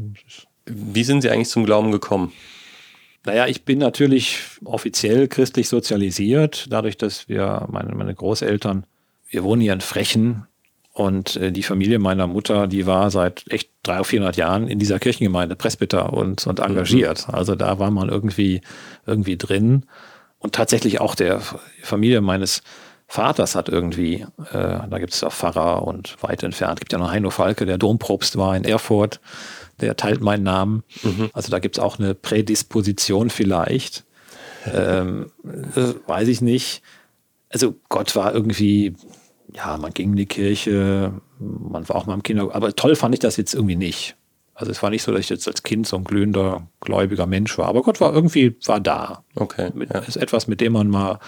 Wie sind Sie eigentlich zum Glauben gekommen? Naja, ich bin natürlich offiziell christlich sozialisiert, dadurch, dass wir, meine, meine Großeltern, wir wohnen hier in Frechen Und äh, die Familie meiner Mutter, die war seit echt 300 oder 400 Jahren in dieser Kirchengemeinde Presbyter und, und engagiert. Mhm. Also da war man irgendwie, irgendwie drin. Und tatsächlich auch der Familie meines Vaters hat irgendwie, äh, da gibt es ja Pfarrer und weit entfernt, gibt ja noch Heino Falke, der Dompropst war in Erfurt, der teilt meinen Namen. Mhm. Also da gibt es auch eine Prädisposition vielleicht. Ähm, weiß ich nicht. Also Gott war irgendwie, ja, man ging in die Kirche, man war auch mal im Kinder, aber toll fand ich das jetzt irgendwie nicht. Also es war nicht so, dass ich jetzt als Kind so ein glühender, gläubiger Mensch war, aber Gott war irgendwie, war da. Okay. Mit, ja. Ist etwas, mit dem man mal,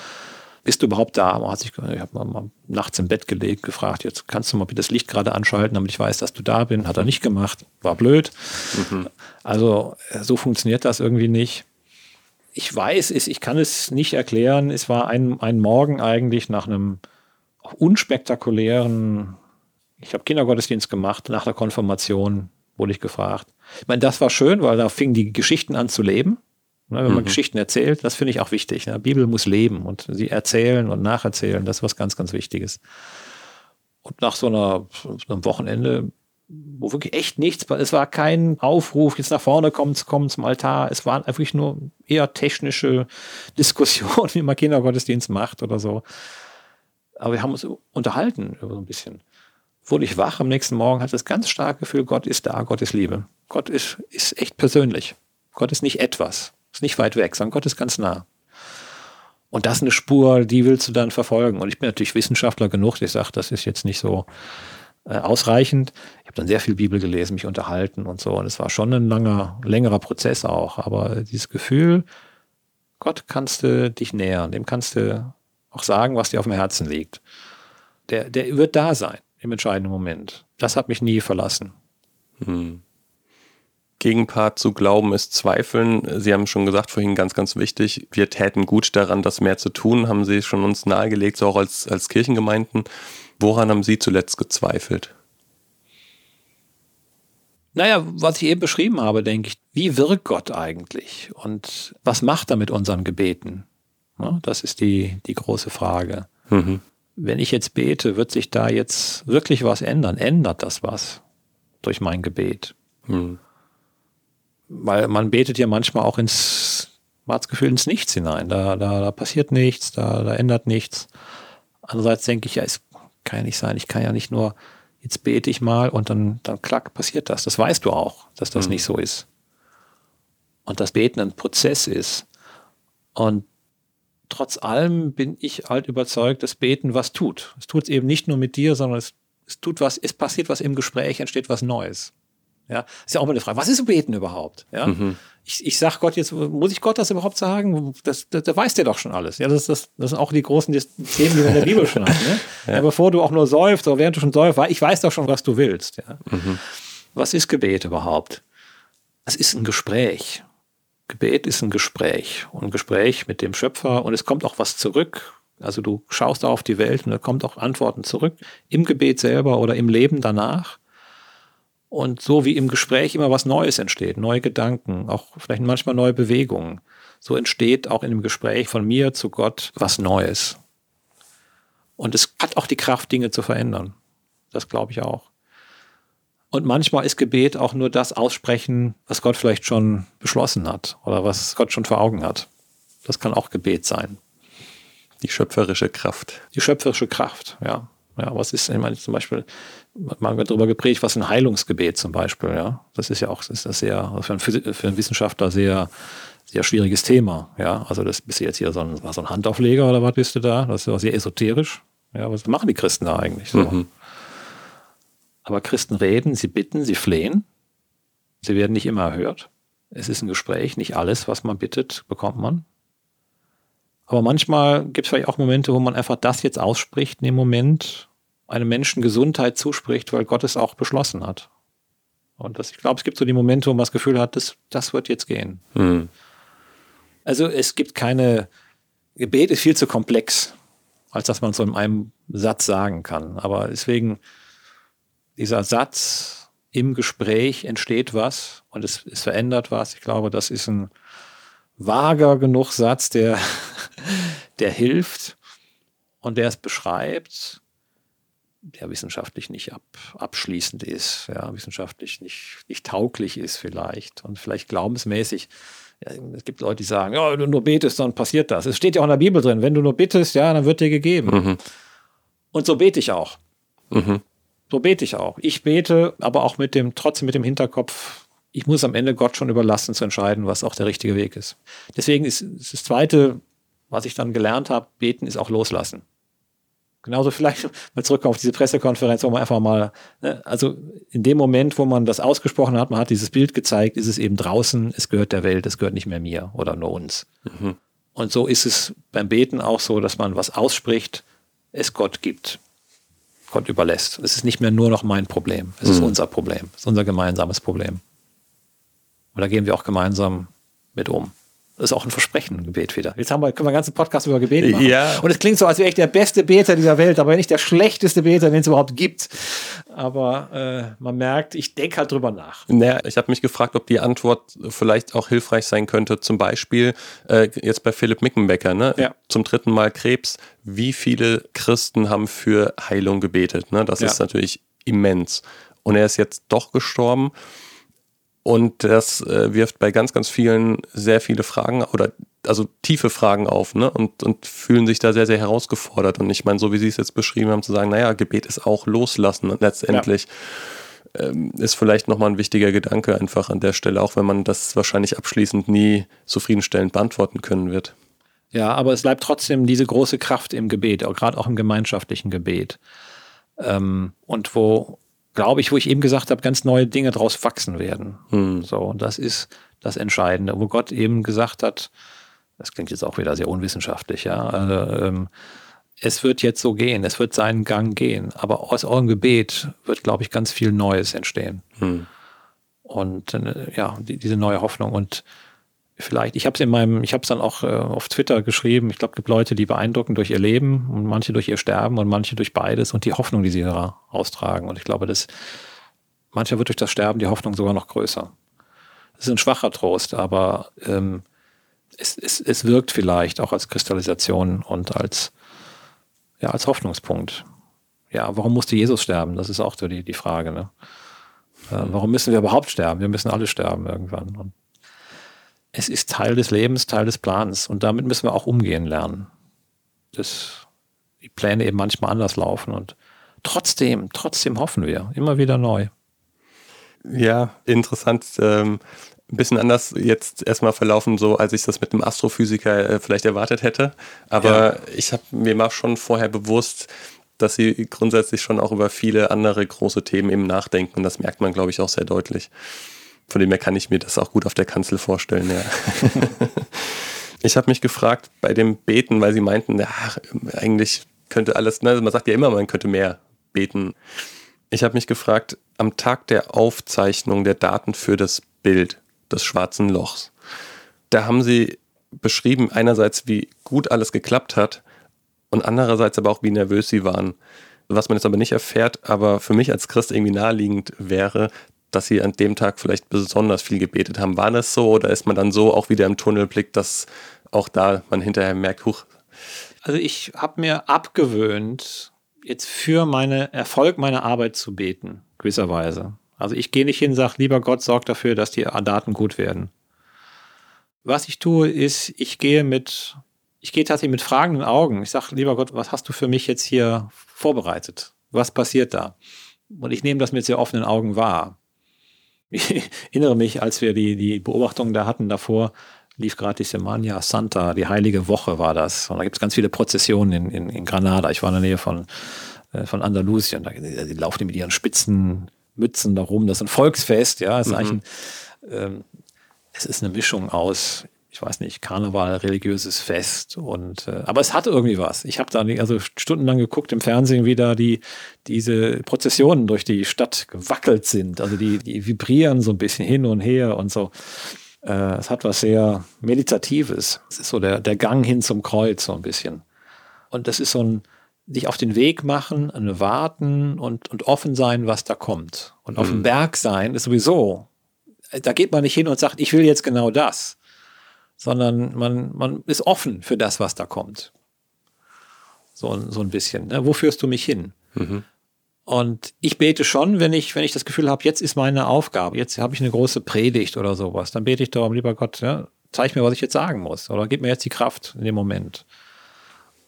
bist du überhaupt da? Man hat sich, ich habe mal, mal, nachts im Bett gelegt, gefragt, jetzt kannst du mal bitte das Licht gerade anschalten, damit ich weiß, dass du da bin. Hat er nicht gemacht, war blöd. Mhm. Also so funktioniert das irgendwie nicht. Ich weiß, ich kann es nicht erklären. Es war ein, ein Morgen eigentlich nach einem unspektakulären, ich habe Kindergottesdienst gemacht nach der Konfirmation wurde ich gefragt. Ich meine, das war schön, weil da fingen die Geschichten an zu leben. Ne, wenn man mhm. Geschichten erzählt, das finde ich auch wichtig. Ne? Bibel muss leben und sie erzählen und nacherzählen, das ist was ganz, ganz Wichtiges. Und nach so, einer, so einem Wochenende, wo wirklich echt nichts, es war kein Aufruf, jetzt nach vorne kommen, kommen zum Altar, es waren wirklich nur eher technische Diskussionen, wie man Kindergottesdienst macht oder so. Aber wir haben uns unterhalten über so ein bisschen wurde ich wach am nächsten Morgen, hatte das ganz starke Gefühl, Gott ist da, Gott ist Liebe. Gott ist, ist echt persönlich. Gott ist nicht etwas, ist nicht weit weg, sondern Gott ist ganz nah. Und das ist eine Spur, die willst du dann verfolgen. Und ich bin natürlich Wissenschaftler genug, ich sage, das ist jetzt nicht so äh, ausreichend. Ich habe dann sehr viel Bibel gelesen, mich unterhalten und so. Und es war schon ein langer, längerer Prozess auch. Aber dieses Gefühl, Gott kannst du dich nähern, dem kannst du auch sagen, was dir auf dem Herzen liegt. Der, der wird da sein im entscheidenden Moment. Das hat mich nie verlassen. Hm. Gegenpart zu Glauben ist Zweifeln. Sie haben schon gesagt, vorhin ganz, ganz wichtig, wir täten gut daran, das mehr zu tun, haben Sie schon uns nahegelegt, so auch als, als Kirchengemeinden. Woran haben Sie zuletzt gezweifelt? Naja, was ich eben beschrieben habe, denke ich, wie wirkt Gott eigentlich und was macht er mit unseren Gebeten? Das ist die, die große Frage. Mhm wenn ich jetzt bete, wird sich da jetzt wirklich was ändern? Ändert das was durch mein Gebet? Hm. Weil man betet ja manchmal auch ins, man hat das Gefühl, ins Nichts hinein. Da, da, da passiert nichts, da, da ändert nichts. Andererseits denke ich, ja, es kann ja nicht sein. Ich kann ja nicht nur, jetzt bete ich mal und dann, dann klack, passiert das. Das weißt du auch, dass das hm. nicht so ist. Und das Beten ein Prozess ist. Und trotz allem bin ich halt überzeugt, dass Beten was tut. Es tut es eben nicht nur mit dir, sondern es, es tut was, es passiert was im Gespräch, entsteht was Neues. Ja, ist ja auch mal eine Frage. Was ist Beten überhaupt? Ja, mhm. ich, ich sag Gott jetzt, muss ich Gott das überhaupt sagen? Das, das, das weiß der doch schon alles. Ja, das, das, das sind auch die großen Themen, die man in der Bibel schon hat. Ne? ja. ja. bevor du auch nur säufst oder während du schon säufst, ich weiß doch schon, was du willst. Ja? Mhm. Was ist Gebet überhaupt? Es ist ein Gespräch. Gebet ist ein Gespräch und ein Gespräch mit dem Schöpfer und es kommt auch was zurück. Also du schaust auf die Welt und da kommt auch Antworten zurück im Gebet selber oder im Leben danach. Und so wie im Gespräch immer was Neues entsteht, neue Gedanken, auch vielleicht manchmal neue Bewegungen, so entsteht auch in dem Gespräch von mir zu Gott was Neues. Und es hat auch die Kraft, Dinge zu verändern. Das glaube ich auch. Und manchmal ist Gebet auch nur das Aussprechen, was Gott vielleicht schon beschlossen hat oder was Gott schon vor Augen hat. Das kann auch Gebet sein. Die schöpferische Kraft. Die schöpferische Kraft, ja. Ja, was ist, ich meine, zum Beispiel, man wird darüber geprägt, was ein Heilungsgebet zum Beispiel, ja. Das ist ja auch, das ist das sehr, für einen, für einen Wissenschaftler sehr, sehr schwieriges Thema, ja. Also das bist du jetzt hier so ein, so ein Handaufleger oder was bist du da? Das ist ja sehr esoterisch. Ja, was machen die Christen da eigentlich so? Mhm. Aber Christen reden, sie bitten, sie flehen. Sie werden nicht immer erhört. Es ist ein Gespräch, nicht alles, was man bittet, bekommt man. Aber manchmal gibt es vielleicht auch Momente, wo man einfach das jetzt ausspricht, in dem Moment einem Menschen Gesundheit zuspricht, weil Gott es auch beschlossen hat. Und das, ich glaube, es gibt so die Momente, wo man das Gefühl hat, das, das wird jetzt gehen. Hm. Also es gibt keine, Gebet ist viel zu komplex, als dass man es so in einem Satz sagen kann. Aber deswegen dieser Satz im Gespräch entsteht was und es, es verändert was. Ich glaube, das ist ein vager genug Satz, der, der hilft und der es beschreibt, der wissenschaftlich nicht ab, abschließend ist, ja, wissenschaftlich nicht, nicht tauglich ist vielleicht und vielleicht glaubensmäßig. Ja, es gibt Leute, die sagen, ja, wenn du nur betest, dann passiert das. Es steht ja auch in der Bibel drin, wenn du nur bittest, ja, dann wird dir gegeben. Mhm. Und so bete ich auch. Mhm. So bete ich auch. Ich bete, aber auch mit dem, trotzdem mit dem Hinterkopf, ich muss am Ende Gott schon überlassen zu entscheiden, was auch der richtige Weg ist. Deswegen ist das Zweite, was ich dann gelernt habe, beten ist auch loslassen. Genauso vielleicht mal zurück auf diese Pressekonferenz, wo man einfach mal, ne, also in dem Moment, wo man das ausgesprochen hat, man hat dieses Bild gezeigt, ist es eben draußen, es gehört der Welt, es gehört nicht mehr mir oder nur uns. Mhm. Und so ist es beim Beten auch so, dass man was ausspricht, es Gott gibt. Gott überlässt. Es ist nicht mehr nur noch mein Problem. Es mhm. ist unser Problem. Es ist unser gemeinsames Problem. Und da gehen wir auch gemeinsam mit um. Das ist auch ein Versprechen, ein Gebet wieder. Jetzt haben wir, können wir einen ganzen Podcast über Gebet machen. Ja. Und es klingt so, als wäre ich der beste Beter dieser Welt, aber nicht der schlechteste Beter, den es überhaupt gibt. Aber äh, man merkt, ich denke halt drüber nach. Naja, ich habe mich gefragt, ob die Antwort vielleicht auch hilfreich sein könnte. Zum Beispiel äh, jetzt bei Philipp Mickenbecker, ne? Ja. zum dritten Mal Krebs. Wie viele Christen haben für Heilung gebetet? Ne? Das ja. ist natürlich immens. Und er ist jetzt doch gestorben. Und das äh, wirft bei ganz, ganz vielen sehr viele Fragen oder also tiefe Fragen auf, ne? Und, und fühlen sich da sehr, sehr herausgefordert. Und ich meine, so wie Sie es jetzt beschrieben haben, zu sagen, naja, Gebet ist auch loslassen und letztendlich. Ja. Ähm, ist vielleicht nochmal ein wichtiger Gedanke einfach an der Stelle, auch wenn man das wahrscheinlich abschließend nie zufriedenstellend beantworten können wird. Ja, aber es bleibt trotzdem diese große Kraft im Gebet, auch gerade auch im gemeinschaftlichen Gebet. Ähm, und wo glaube ich, wo ich eben gesagt habe, ganz neue Dinge daraus wachsen werden. Hm. So, und das ist das Entscheidende, wo Gott eben gesagt hat, das klingt jetzt auch wieder sehr unwissenschaftlich, ja, also, ähm, es wird jetzt so gehen, es wird seinen Gang gehen, aber aus eurem Gebet wird, glaube ich, ganz viel Neues entstehen. Hm. Und äh, ja, die, diese neue Hoffnung und vielleicht, ich habe es in meinem, ich habe es dann auch äh, auf Twitter geschrieben, ich glaube, es gibt Leute, die beeindrucken durch ihr Leben und manche durch ihr Sterben und manche durch beides und die Hoffnung, die sie da austragen. Und ich glaube, dass mancher wird durch das Sterben die Hoffnung sogar noch größer. Das ist ein schwacher Trost, aber ähm, es, es, es wirkt vielleicht auch als Kristallisation und als, ja, als Hoffnungspunkt. Ja, warum musste Jesus sterben? Das ist auch so die, die Frage. Ne? Äh, warum müssen wir überhaupt sterben? Wir müssen alle sterben irgendwann. Und es ist Teil des Lebens, Teil des Plans und damit müssen wir auch umgehen lernen. Dass die Pläne eben manchmal anders laufen und trotzdem, trotzdem hoffen wir immer wieder neu. Ja, interessant. Ähm, ein bisschen anders jetzt erstmal verlaufen, so als ich das mit einem Astrophysiker äh, vielleicht erwartet hätte. Aber ja. ich habe mir mal schon vorher bewusst, dass sie grundsätzlich schon auch über viele andere große Themen eben nachdenken. Und das merkt man, glaube ich, auch sehr deutlich. Von dem her kann ich mir das auch gut auf der Kanzel vorstellen, ja. ich habe mich gefragt bei dem Beten, weil sie meinten, ja, eigentlich könnte alles, ne, man sagt ja immer, man könnte mehr beten. Ich habe mich gefragt, am Tag der Aufzeichnung der Daten für das Bild des schwarzen Lochs, da haben sie beschrieben, einerseits, wie gut alles geklappt hat und andererseits aber auch, wie nervös sie waren. Was man jetzt aber nicht erfährt, aber für mich als Christ irgendwie naheliegend wäre, dass sie an dem Tag vielleicht besonders viel gebetet haben. War das so oder ist man dann so auch wieder im Tunnelblick, dass auch da man hinterher merkt, huch. Also ich habe mir abgewöhnt, jetzt für meinen Erfolg meiner Arbeit zu beten, gewisserweise. Also ich gehe nicht hin und sage, lieber Gott, sorg dafür, dass die Daten gut werden. Was ich tue, ist, ich gehe mit, ich gehe tatsächlich mit fragenden Augen. Ich sage, lieber Gott, was hast du für mich jetzt hier vorbereitet? Was passiert da? Und ich nehme das mit sehr offenen Augen wahr. Ich erinnere mich, als wir die, die Beobachtungen da hatten davor, lief gerade die Semana Santa, die heilige Woche war das. Und da gibt es ganz viele Prozessionen in, in, in, Granada. Ich war in der Nähe von, äh, von Andalusien. Da, die, die laufen mit ihren spitzen Mützen da rum. Das ist ein Volksfest, ja. Ist mhm. eigentlich ein, ähm, es ist eine Mischung aus ich weiß nicht, Karneval, religiöses Fest und äh, aber es hat irgendwie was. Ich habe da also stundenlang geguckt im Fernsehen, wie da die diese Prozessionen durch die Stadt gewackelt sind. Also die, die vibrieren so ein bisschen hin und her und so. Äh, es hat was sehr Meditatives. Es ist so der, der Gang hin zum Kreuz so ein bisschen. Und das ist so ein sich auf den Weg machen, warten und, und offen sein, was da kommt. Und auf mhm. dem Berg sein ist sowieso, da geht man nicht hin und sagt, ich will jetzt genau das sondern man, man ist offen für das, was da kommt. So, so ein bisschen. Ne? Wo führst du mich hin? Mhm. Und ich bete schon, wenn ich, wenn ich das Gefühl habe, jetzt ist meine Aufgabe, jetzt habe ich eine große Predigt oder sowas, dann bete ich darum, lieber Gott, ja, zeig mir, was ich jetzt sagen muss oder gib mir jetzt die Kraft in dem Moment.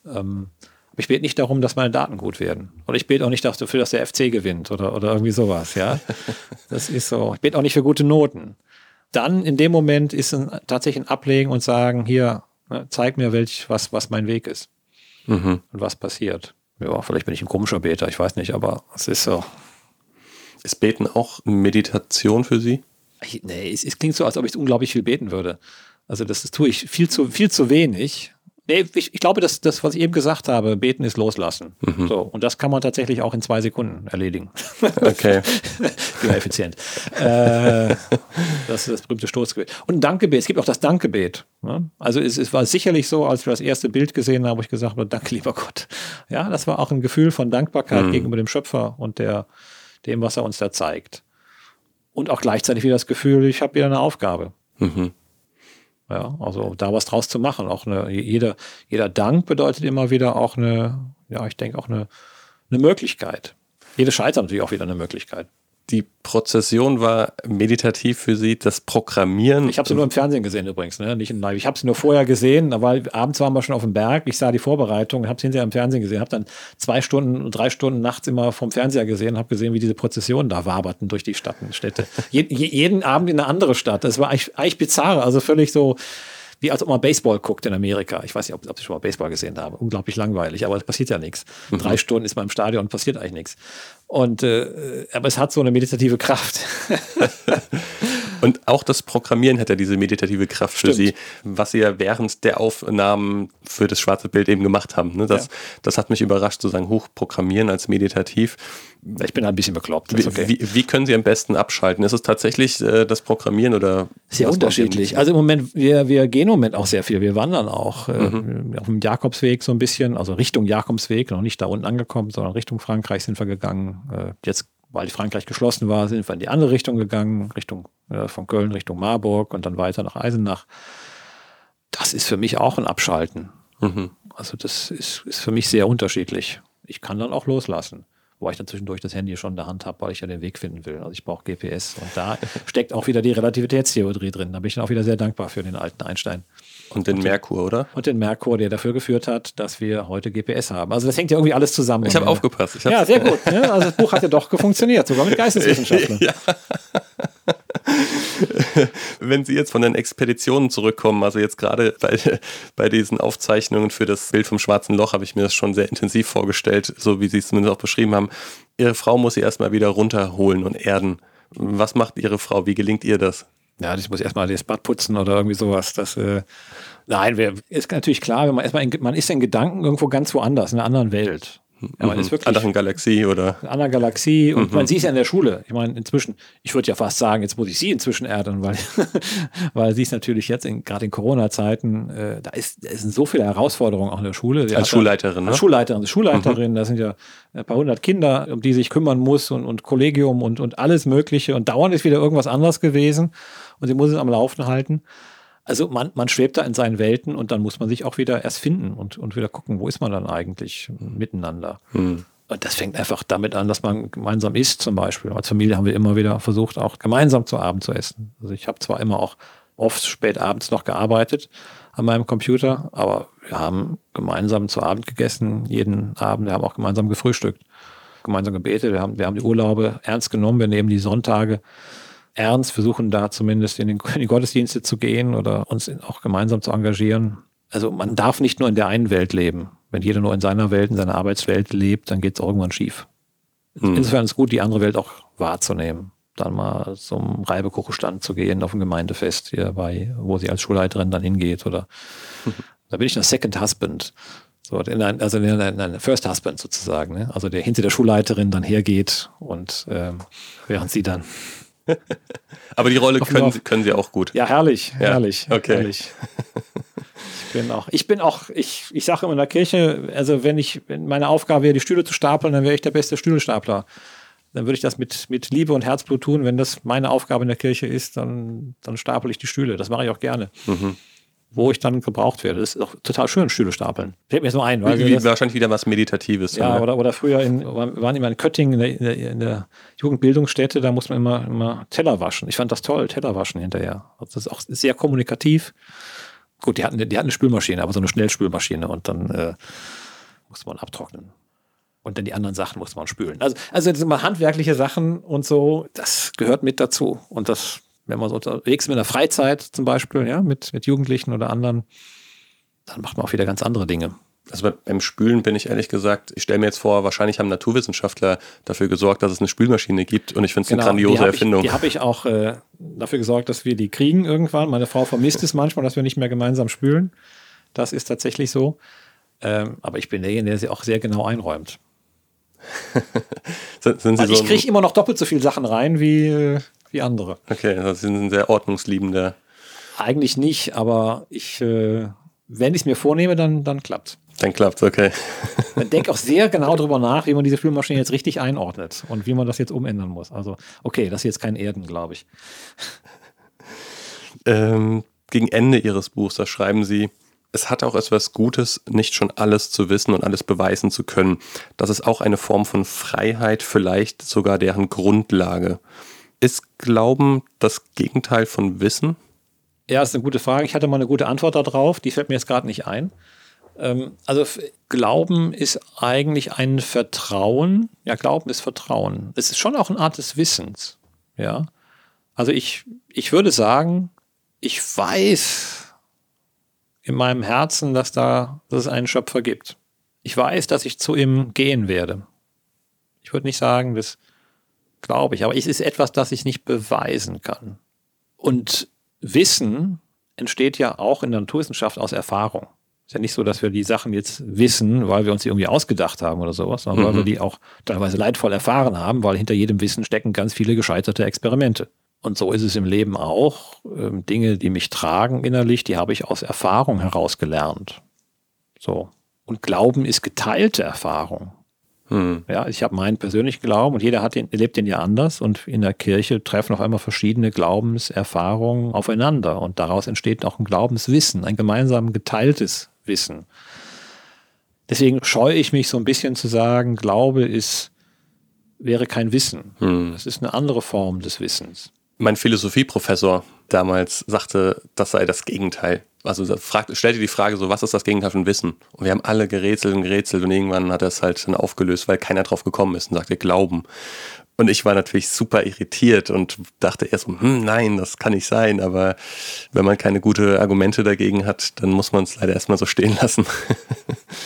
Ähm, aber ich bete nicht darum, dass meine Daten gut werden. Oder ich bete auch nicht dafür, dass der FC gewinnt oder, oder irgendwie sowas, ja. Das ist so. Ich bete auch nicht für gute Noten. Dann in dem Moment ist ein, tatsächlich ein Ablegen und sagen, hier, ne, zeig mir, welch, was, was mein Weg ist. Mhm. Und was passiert. Ja, vielleicht bin ich ein komischer Beter, ich weiß nicht, aber es ist so. Ist Beten auch Meditation für Sie? Ich, nee, es, es, klingt so, als ob ich unglaublich viel beten würde. Also das, das tue ich viel zu, viel zu wenig. Nee, ich, ich, glaube, dass das, was ich eben gesagt habe, beten ist loslassen. Mhm. So, und das kann man tatsächlich auch in zwei Sekunden erledigen. Okay. Bin effizient. äh, das ist das berühmte Stoßgebet. Und ein Dankgebet. Es gibt auch das Dankgebet. Ne? Also es, es, war sicherlich so, als wir das erste Bild gesehen haben, wo ich gesagt habe, danke lieber Gott. Ja, das war auch ein Gefühl von Dankbarkeit mhm. gegenüber dem Schöpfer und der, dem, was er uns da zeigt. Und auch gleichzeitig wieder das Gefühl, ich habe wieder eine Aufgabe. Mhm. Ja, also da was draus zu machen. Auch eine, jeder, jeder Dank bedeutet immer wieder auch eine, ja, ich denke auch eine, eine Möglichkeit. Jede Scheitern natürlich auch wieder eine Möglichkeit die Prozession war meditativ für Sie, das Programmieren. Ich habe sie nur im Fernsehen gesehen übrigens, ne? nicht in live. Ich habe sie nur vorher gesehen, weil abends waren wir schon auf dem Berg. Ich sah die Vorbereitung, habe sie hinterher im Fernsehen gesehen, habe dann zwei Stunden, drei Stunden nachts immer vom Fernseher gesehen, habe gesehen, wie diese Prozessionen da waberten durch die Stadtstädte. Je, jeden Abend in eine andere Stadt. Das war eigentlich, eigentlich bizarr, also völlig so wie als ob man Baseball guckt in Amerika. Ich weiß nicht, ob, ob ich schon mal Baseball gesehen habe. Unglaublich langweilig, aber es passiert ja nichts. Mhm. Drei Stunden ist man im Stadion und passiert eigentlich nichts. Und äh, aber es hat so eine meditative Kraft. Und auch das Programmieren hat ja diese meditative Kraft für Stimmt. Sie, was Sie ja während der Aufnahmen für das schwarze Bild eben gemacht haben. Ne? Das, ja. das hat mich überrascht, zu sagen, Hochprogrammieren als meditativ. Ich bin ein bisschen bekloppt. Okay. Wie, wie, können Sie am besten abschalten? Ist es tatsächlich äh, das Programmieren oder? Sehr unterschiedlich. Also im Moment, wir, wir gehen im Moment auch sehr viel. Wir wandern auch äh, mhm. auf dem Jakobsweg so ein bisschen, also Richtung Jakobsweg, noch nicht da unten angekommen, sondern Richtung Frankreich sind wir gegangen. Äh, jetzt weil Frankreich geschlossen war, sind wir in die andere Richtung gegangen, Richtung äh, von Köln Richtung Marburg und dann weiter nach Eisenach. Das ist für mich auch ein Abschalten. Mhm. Also das ist, ist für mich sehr unterschiedlich. Ich kann dann auch loslassen. Wobei ich dann zwischendurch das Handy schon in der Hand habe, weil ich ja den Weg finden will. Also ich brauche GPS. Und da steckt auch wieder die Relativitätstheorie drin. Da bin ich dann auch wieder sehr dankbar für den alten Einstein. Und den Merkur, oder? Und den Merkur, der dafür geführt hat, dass wir heute GPS haben. Also das hängt ja irgendwie alles zusammen. Ich habe aufgepasst. Ich ja, sehr gut. Ne? Also das Buch hat ja doch funktioniert, sogar mit Geisteswissenschaftlern. ja. Wenn Sie jetzt von den Expeditionen zurückkommen, also jetzt gerade bei, bei diesen Aufzeichnungen für das Bild vom Schwarzen Loch habe ich mir das schon sehr intensiv vorgestellt, so wie Sie es zumindest auch beschrieben haben. Ihre Frau muss Sie erstmal wieder runterholen und erden. Was macht Ihre Frau? Wie gelingt ihr das? Ja, ich muss erstmal das Bad putzen oder irgendwie sowas. Das, äh, nein, wir, ist natürlich klar, wenn man erstmal in, man ist in Gedanken irgendwo ganz woanders, in einer anderen Welt. Man mhm. ist wirklich anderen Galaxie oder in einer Galaxie und mhm. man sieht es ja in der Schule. Ich meine, inzwischen, ich würde ja fast sagen, jetzt muss ich sie inzwischen erden, weil, weil sie ist natürlich jetzt gerade in Corona-Zeiten, äh, da ist, da sind so viele Herausforderungen auch in der Schule. Sie als Schulleiterin, ne? Als Schulleiterin, als Schulleiterin, mhm. da sind ja ein paar hundert Kinder, um die sich kümmern muss und, und Kollegium und, und alles Mögliche und dauernd ist wieder irgendwas anderes gewesen und sie muss es am Laufen halten. Also man, man schwebt da in seinen Welten und dann muss man sich auch wieder erst finden und, und wieder gucken, wo ist man dann eigentlich miteinander. Hm. Und das fängt einfach damit an, dass man gemeinsam isst zum Beispiel. Als Familie haben wir immer wieder versucht, auch gemeinsam zu Abend zu essen. Also ich habe zwar immer auch oft spät abends noch gearbeitet an meinem Computer, aber wir haben gemeinsam zu Abend gegessen, jeden Abend. Wir haben auch gemeinsam gefrühstückt, gemeinsam gebetet. Wir haben, wir haben die Urlaube ernst genommen. Wir nehmen die Sonntage ernst, versuchen da zumindest in, den, in die Gottesdienste zu gehen oder uns auch gemeinsam zu engagieren. Also man darf nicht nur in der einen Welt leben. Wenn jeder nur in seiner Welt, in seiner Arbeitswelt lebt, dann geht es irgendwann schief. Mhm. Insofern ist es gut, die andere Welt auch wahrzunehmen. Dann mal zum Reibekuchenstand zu gehen auf ein Gemeindefest hier bei, wo sie als Schulleiterin dann hingeht oder mhm. da bin ich ein Second Husband. So, in ein, also in ein, ein First Husband sozusagen, ne? also der hinter der Schulleiterin dann hergeht und ähm, während sie dann Aber die Rolle können, können Sie auch gut. Ja, herrlich, ja. herrlich. Okay. Herrlich. Ich bin auch, ich bin auch, ich, ich sage immer in der Kirche, also wenn ich, wenn meine Aufgabe wäre, die Stühle zu stapeln, dann wäre ich der beste Stühlstapler. Dann würde ich das mit, mit Liebe und Herzblut tun. Wenn das meine Aufgabe in der Kirche ist, dann, dann stapel ich die Stühle. Das mache ich auch gerne. Mhm. Wo ich dann gebraucht werde. Das ist auch total schön, Stühle stapeln. Fällt mir so ein. Weil Wie, wahrscheinlich wieder was Meditatives. Ja, ne? oder, oder früher, in, wir waren immer in Köttingen in der, in der, Jugendbildungsstätte, da muss man immer, immer Teller waschen. Ich fand das toll, Teller waschen hinterher. Das ist auch sehr kommunikativ. Gut, die hatten, die hatten eine Spülmaschine, aber so eine Schnellspülmaschine und dann äh, musste man abtrocknen. Und dann die anderen Sachen musste man spülen. Also, also das sind mal handwerkliche Sachen und so, das gehört mit dazu. Und das wenn man so unterwegs ist mit der Freizeit zum Beispiel, ja, mit, mit Jugendlichen oder anderen, dann macht man auch wieder ganz andere Dinge. Also beim Spülen bin ich ehrlich gesagt, ich stelle mir jetzt vor, wahrscheinlich haben Naturwissenschaftler dafür gesorgt, dass es eine Spülmaschine gibt und ich finde es genau, eine grandiose die Erfindung. Ich, die habe ich auch äh, dafür gesorgt, dass wir die kriegen irgendwann. Meine Frau vermisst es manchmal, dass wir nicht mehr gemeinsam spülen. Das ist tatsächlich so. Ähm, aber ich bin derjenige, der sie auch sehr genau einräumt. sind, sind also ich kriege immer noch doppelt so viele Sachen rein wie, äh, wie andere. Okay, also Sie sind ein sehr ordnungsliebender. Eigentlich nicht, aber ich, äh, wenn ich es mir vornehme, dann, dann klappt Dann klappt okay. Man denkt auch sehr genau darüber nach, wie man diese Filmmaschine jetzt richtig einordnet und wie man das jetzt umändern muss. Also, okay, das ist jetzt kein Erden, glaube ich. Ähm, gegen Ende Ihres Buchs, da schreiben Sie, es hat auch etwas Gutes, nicht schon alles zu wissen und alles beweisen zu können. Das ist auch eine Form von Freiheit, vielleicht sogar deren Grundlage. Ist Glauben das Gegenteil von Wissen? Ja, ist eine gute Frage. Ich hatte mal eine gute Antwort darauf, die fällt mir jetzt gerade nicht ein. Ähm, also Glauben ist eigentlich ein Vertrauen. Ja, Glauben ist Vertrauen. Es ist schon auch eine Art des Wissens. Ja. Also ich, ich würde sagen, ich weiß in meinem Herzen, dass da, dass es einen Schöpfer gibt. Ich weiß, dass ich zu ihm gehen werde. Ich würde nicht sagen, dass glaube ich. Aber es ist etwas, das ich nicht beweisen kann. Und Wissen entsteht ja auch in der Naturwissenschaft aus Erfahrung. Ist ja nicht so, dass wir die Sachen jetzt wissen, weil wir uns die irgendwie ausgedacht haben oder sowas, sondern mhm. weil wir die auch teilweise leidvoll erfahren haben, weil hinter jedem Wissen stecken ganz viele gescheiterte Experimente. Und so ist es im Leben auch. Ähm, Dinge, die mich tragen innerlich, die habe ich aus Erfahrung heraus gelernt. So. Und Glauben ist geteilte Erfahrung. Hm. Ja, ich habe meinen persönlichen Glauben und jeder hat den, erlebt den ja anders und in der Kirche treffen auf einmal verschiedene Glaubenserfahrungen aufeinander und daraus entsteht auch ein Glaubenswissen, ein gemeinsam geteiltes Wissen. Deswegen scheue ich mich so ein bisschen zu sagen, Glaube ist, wäre kein Wissen. Hm. Es ist eine andere Form des Wissens. Mein Philosophieprofessor damals sagte, das sei das Gegenteil also fragt, stellte die Frage so, was ist das Gegenteil von Wissen? Und wir haben alle gerätselt und gerätselt und irgendwann hat er es halt dann aufgelöst, weil keiner drauf gekommen ist und sagte Glauben. Und ich war natürlich super irritiert und dachte erst, hm, nein, das kann nicht sein. Aber wenn man keine gute Argumente dagegen hat, dann muss man es leider erstmal so stehen lassen.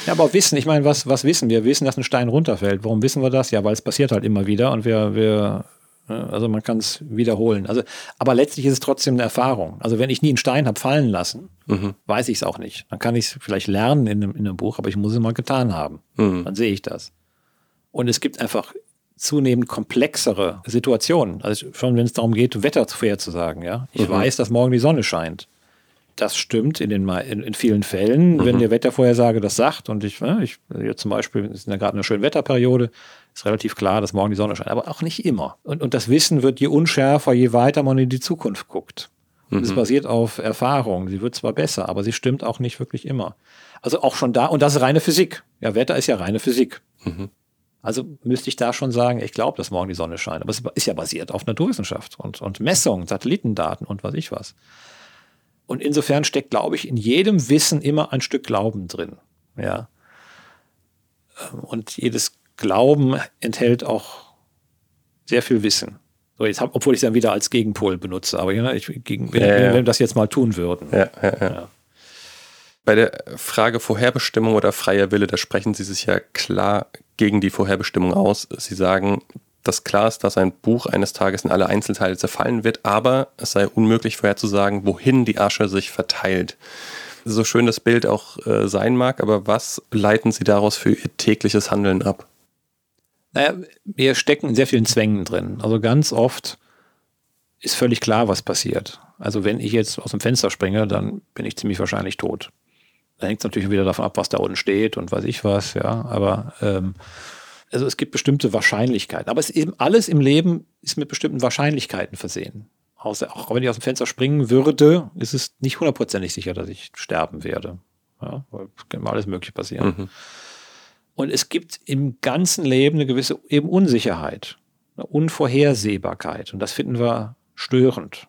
Ja, aber Wissen, ich meine, was, was wissen wir? Wir wissen, dass ein Stein runterfällt. Warum wissen wir das? Ja, weil es passiert halt immer wieder und wir, wir? Also man kann es wiederholen. Also, aber letztlich ist es trotzdem eine Erfahrung. Also wenn ich nie einen Stein habe fallen lassen, mhm. weiß ich es auch nicht. Dann kann ich es vielleicht lernen in einem, in einem, Buch, aber ich muss es mal getan haben. Mhm. Dann sehe ich das. Und es gibt einfach zunehmend komplexere Situationen. Also schon wenn es darum geht, Wetter vorherzusagen. Ja, ich mhm. weiß, dass morgen die Sonne scheint. Das stimmt in, den, in, in vielen Fällen, mhm. wenn der Wettervorhersage das sagt. Und ich, ne, ich zum Beispiel, es ist ja gerade eine schöne Wetterperiode, ist relativ klar, dass morgen die Sonne scheint, aber auch nicht immer. Und, und das Wissen wird je unschärfer, je weiter man in die Zukunft guckt. Mhm. Es basiert auf Erfahrung. Sie wird zwar besser, aber sie stimmt auch nicht wirklich immer. Also auch schon da, und das ist reine Physik. Ja, Wetter ist ja reine Physik. Mhm. Also müsste ich da schon sagen, ich glaube, dass morgen die Sonne scheint. Aber es ist ja basiert auf Naturwissenschaft und, und Messungen, Satellitendaten und was ich was. Und insofern steckt, glaube ich, in jedem Wissen immer ein Stück Glauben drin. Ja. Und jedes Glauben enthält auch sehr viel Wissen. So, jetzt hab, obwohl ich es dann wieder als Gegenpol benutze, aber ja, ich, gegen, wenn, ja, ja. wenn, wir das jetzt mal tun würden. Ja, Bei der Frage Vorherbestimmung oder freier Wille, da sprechen Sie sich ja klar gegen die Vorherbestimmung aus. Sie sagen, dass klar ist, dass ein Buch eines Tages in alle Einzelteile zerfallen wird, aber es sei unmöglich vorherzusagen, wohin die Asche sich verteilt. So schön das Bild auch äh, sein mag, aber was leiten Sie daraus für Ihr tägliches Handeln ab? Naja, wir stecken in sehr vielen Zwängen drin. Also ganz oft ist völlig klar, was passiert. Also wenn ich jetzt aus dem Fenster springe, dann bin ich ziemlich wahrscheinlich tot. Da hängt es natürlich wieder davon ab, was da unten steht und weiß ich was, ja. Aber ähm, also es gibt bestimmte Wahrscheinlichkeiten. Aber es ist eben alles im Leben ist mit bestimmten Wahrscheinlichkeiten versehen. aus, auch wenn ich aus dem Fenster springen würde, ist es nicht hundertprozentig sicher, dass ich sterben werde. Ja, weil kann alles Mögliche passieren. Mhm. Und es gibt im ganzen Leben eine gewisse eben Unsicherheit, eine Unvorhersehbarkeit. Und das finden wir störend.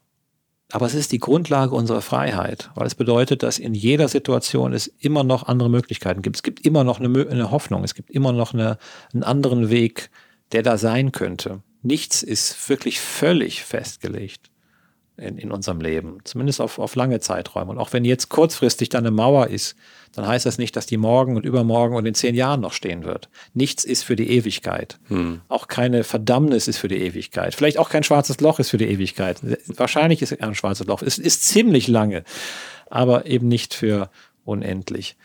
Aber es ist die Grundlage unserer Freiheit, weil es bedeutet, dass in jeder Situation es immer noch andere Möglichkeiten gibt. Es gibt immer noch eine, eine Hoffnung, es gibt immer noch eine, einen anderen Weg, der da sein könnte. Nichts ist wirklich völlig festgelegt in, in unserem Leben, zumindest auf, auf lange Zeiträume. Und auch wenn jetzt kurzfristig da eine Mauer ist, dann heißt das nicht, dass die morgen und übermorgen und in zehn Jahren noch stehen wird. Nichts ist für die Ewigkeit. Hm. Auch keine Verdammnis ist für die Ewigkeit. Vielleicht auch kein schwarzes Loch ist für die Ewigkeit. Wahrscheinlich ist es ein schwarzes Loch. Es ist ziemlich lange, aber eben nicht für unendlich.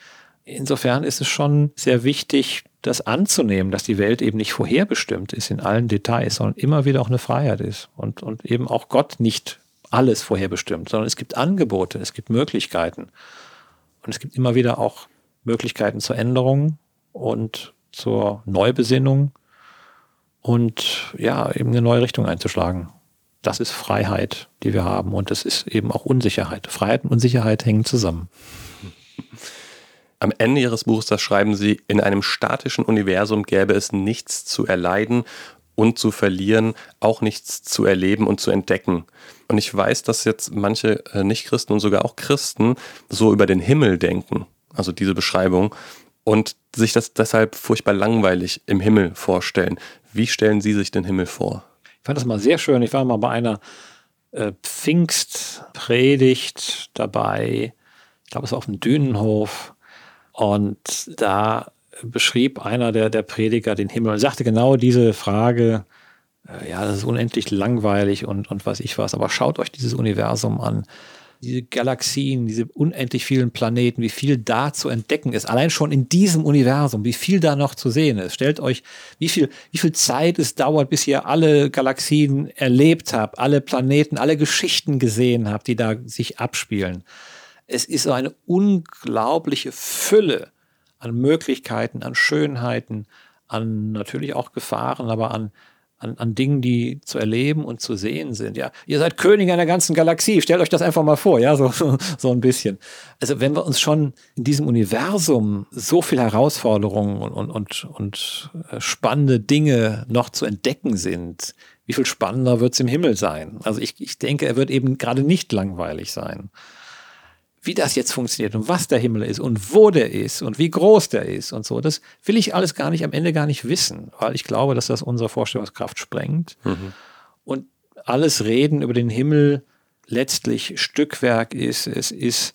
Insofern ist es schon sehr wichtig, das anzunehmen, dass die Welt eben nicht vorherbestimmt ist in allen Details, sondern immer wieder auch eine Freiheit ist und, und eben auch Gott nicht alles vorherbestimmt, sondern es gibt Angebote, es gibt Möglichkeiten. Und es gibt immer wieder auch Möglichkeiten zur Änderung und zur Neubesinnung und ja, eben eine neue Richtung einzuschlagen. Das ist Freiheit, die wir haben. Und das ist eben auch Unsicherheit. Freiheit und Unsicherheit hängen zusammen. Am Ende Ihres Buches, das schreiben Sie, in einem statischen Universum gäbe es nichts zu erleiden und zu verlieren, auch nichts zu erleben und zu entdecken. Und ich weiß, dass jetzt manche äh, Nichtchristen und sogar auch Christen so über den Himmel denken, also diese Beschreibung, und sich das deshalb furchtbar langweilig im Himmel vorstellen. Wie stellen Sie sich den Himmel vor? Ich fand das mal sehr schön. Ich war mal bei einer äh, Pfingstpredigt dabei. Ich glaube, es war auf dem Dünenhof. Und da beschrieb einer der, der Prediger den Himmel und sagte genau diese Frage, äh, ja, das ist unendlich langweilig und, und was ich was, aber schaut euch dieses Universum an. Diese Galaxien, diese unendlich vielen Planeten, wie viel da zu entdecken ist. Allein schon in diesem Universum, wie viel da noch zu sehen ist. Stellt euch, wie viel, wie viel Zeit es dauert, bis ihr alle Galaxien erlebt habt, alle Planeten, alle Geschichten gesehen habt, die da sich abspielen. Es ist so eine unglaubliche Fülle an Möglichkeiten, an Schönheiten, an natürlich auch Gefahren, aber an, an, an Dingen, die zu erleben und zu sehen sind. Ja, ihr seid König einer ganzen Galaxie. Stellt euch das einfach mal vor, ja, so, so ein bisschen. Also wenn wir uns schon in diesem Universum so viel Herausforderungen und, und, und, und äh, spannende Dinge noch zu entdecken sind, wie viel spannender wird es im Himmel sein? Also ich, ich denke, er wird eben gerade nicht langweilig sein wie das jetzt funktioniert und was der Himmel ist und wo der ist und wie groß der ist und so, das will ich alles gar nicht am Ende gar nicht wissen, weil ich glaube, dass das unsere Vorstellungskraft sprengt. Mhm. Und alles Reden über den Himmel letztlich Stückwerk ist, es ist,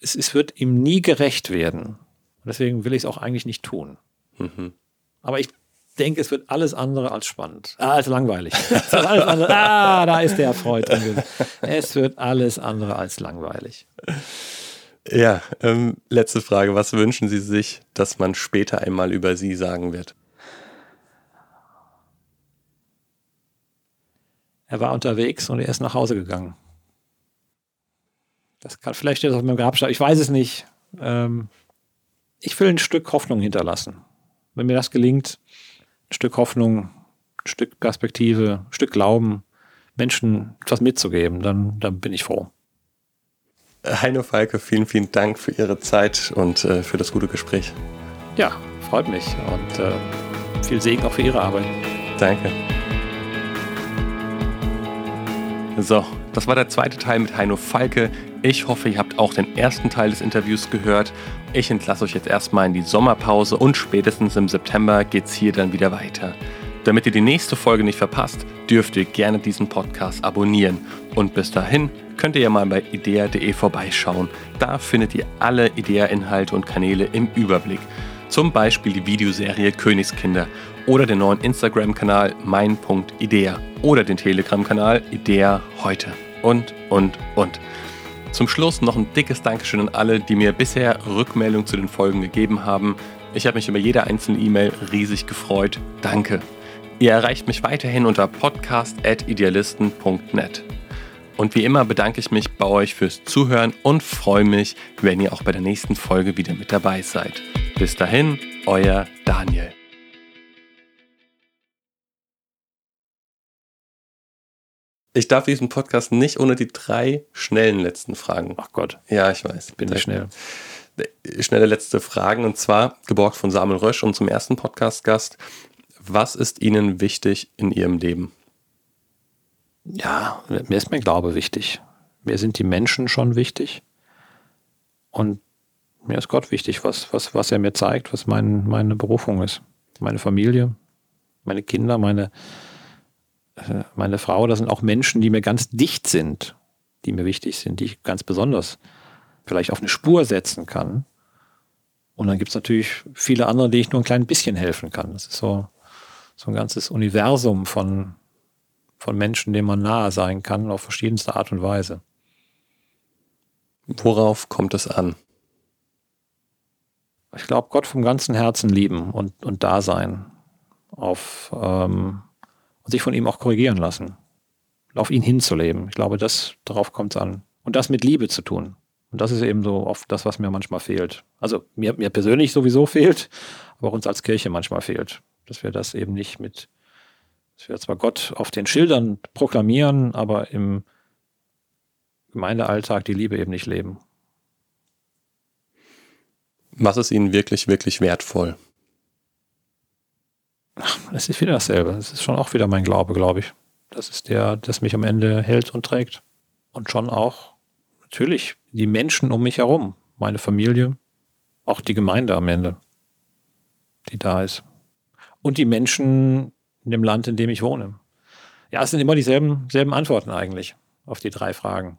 es, es wird ihm nie gerecht werden. Und deswegen will ich es auch eigentlich nicht tun. Mhm. Aber ich denke, es wird alles andere als spannend, ah, als langweilig. ah, da ist der Freud. Es wird alles andere als langweilig. Ja, ähm, letzte Frage. Was wünschen Sie sich, dass man später einmal über Sie sagen wird? Er war unterwegs und er ist nach Hause gegangen. Das kann vielleicht steht auf meinem Grabstein. Ich weiß es nicht. Ähm, ich will ein Stück Hoffnung hinterlassen. Wenn mir das gelingt, Stück Hoffnung, Stück Perspektive, Stück Glauben, Menschen etwas mitzugeben, dann, dann bin ich froh. Heino Falke, vielen, vielen Dank für Ihre Zeit und äh, für das gute Gespräch. Ja, freut mich und äh, viel Segen auch für Ihre Arbeit. Danke. So, das war der zweite Teil mit Heino Falke. Ich hoffe, ihr habt auch den ersten Teil des Interviews gehört. Ich entlasse euch jetzt erstmal in die Sommerpause und spätestens im September geht's hier dann wieder weiter. Damit ihr die nächste Folge nicht verpasst, dürft ihr gerne diesen Podcast abonnieren. Und bis dahin könnt ihr ja mal bei idea.de vorbeischauen. Da findet ihr alle Idea-Inhalte und Kanäle im Überblick. Zum Beispiel die Videoserie Königskinder oder den neuen Instagram-Kanal mein.idea oder den Telegram-Kanal Idea heute und, und, und. Zum Schluss noch ein dickes Dankeschön an alle, die mir bisher Rückmeldung zu den Folgen gegeben haben. Ich habe mich über jede einzelne E-Mail riesig gefreut. Danke. Ihr erreicht mich weiterhin unter podcast.idealisten.net. Und wie immer bedanke ich mich bei euch fürs Zuhören und freue mich, wenn ihr auch bei der nächsten Folge wieder mit dabei seid. Bis dahin, euer Daniel. Ich darf diesen Podcast nicht ohne die drei schnellen letzten Fragen. Ach Gott. Ja, ich weiß. Bin ich schnell. Schnelle letzte Fragen und zwar geborgt von Samuel Rösch und zum ersten Podcast-Gast. Was ist Ihnen wichtig in Ihrem Leben? Ja, mir ist mein Glaube wichtig. Mir sind die Menschen schon wichtig. Und mir ist Gott wichtig, was, was, was er mir zeigt, was mein, meine Berufung ist. Meine Familie, meine Kinder, meine, äh, meine Frau, das sind auch Menschen, die mir ganz dicht sind, die mir wichtig sind, die ich ganz besonders vielleicht auf eine Spur setzen kann. Und dann gibt es natürlich viele andere, die ich nur ein klein bisschen helfen kann. Das ist so, so ein ganzes Universum von, von Menschen, denen man nahe sein kann, auf verschiedenste Art und Weise. Worauf kommt es an? Ich glaube, Gott vom ganzen Herzen lieben und, und da sein. Auf, ähm, und sich von ihm auch korrigieren lassen. Auf ihn hinzuleben. Ich glaube, das, darauf kommt es an. Und das mit Liebe zu tun. Und das ist eben so oft das, was mir manchmal fehlt. Also mir, mir persönlich sowieso fehlt, aber auch uns als Kirche manchmal fehlt. Dass wir das eben nicht mit, dass wir zwar Gott auf den Schildern proklamieren, aber im Gemeindealltag die Liebe eben nicht leben. Was ist Ihnen wirklich, wirklich wertvoll? Es ist wieder dasselbe. Es ist schon auch wieder mein Glaube, glaube ich. Das ist der, das mich am Ende hält und trägt. Und schon auch natürlich die Menschen um mich herum, meine Familie, auch die Gemeinde am Ende, die da ist. Und die Menschen in dem Land, in dem ich wohne. Ja, es sind immer dieselben selben Antworten eigentlich auf die drei Fragen.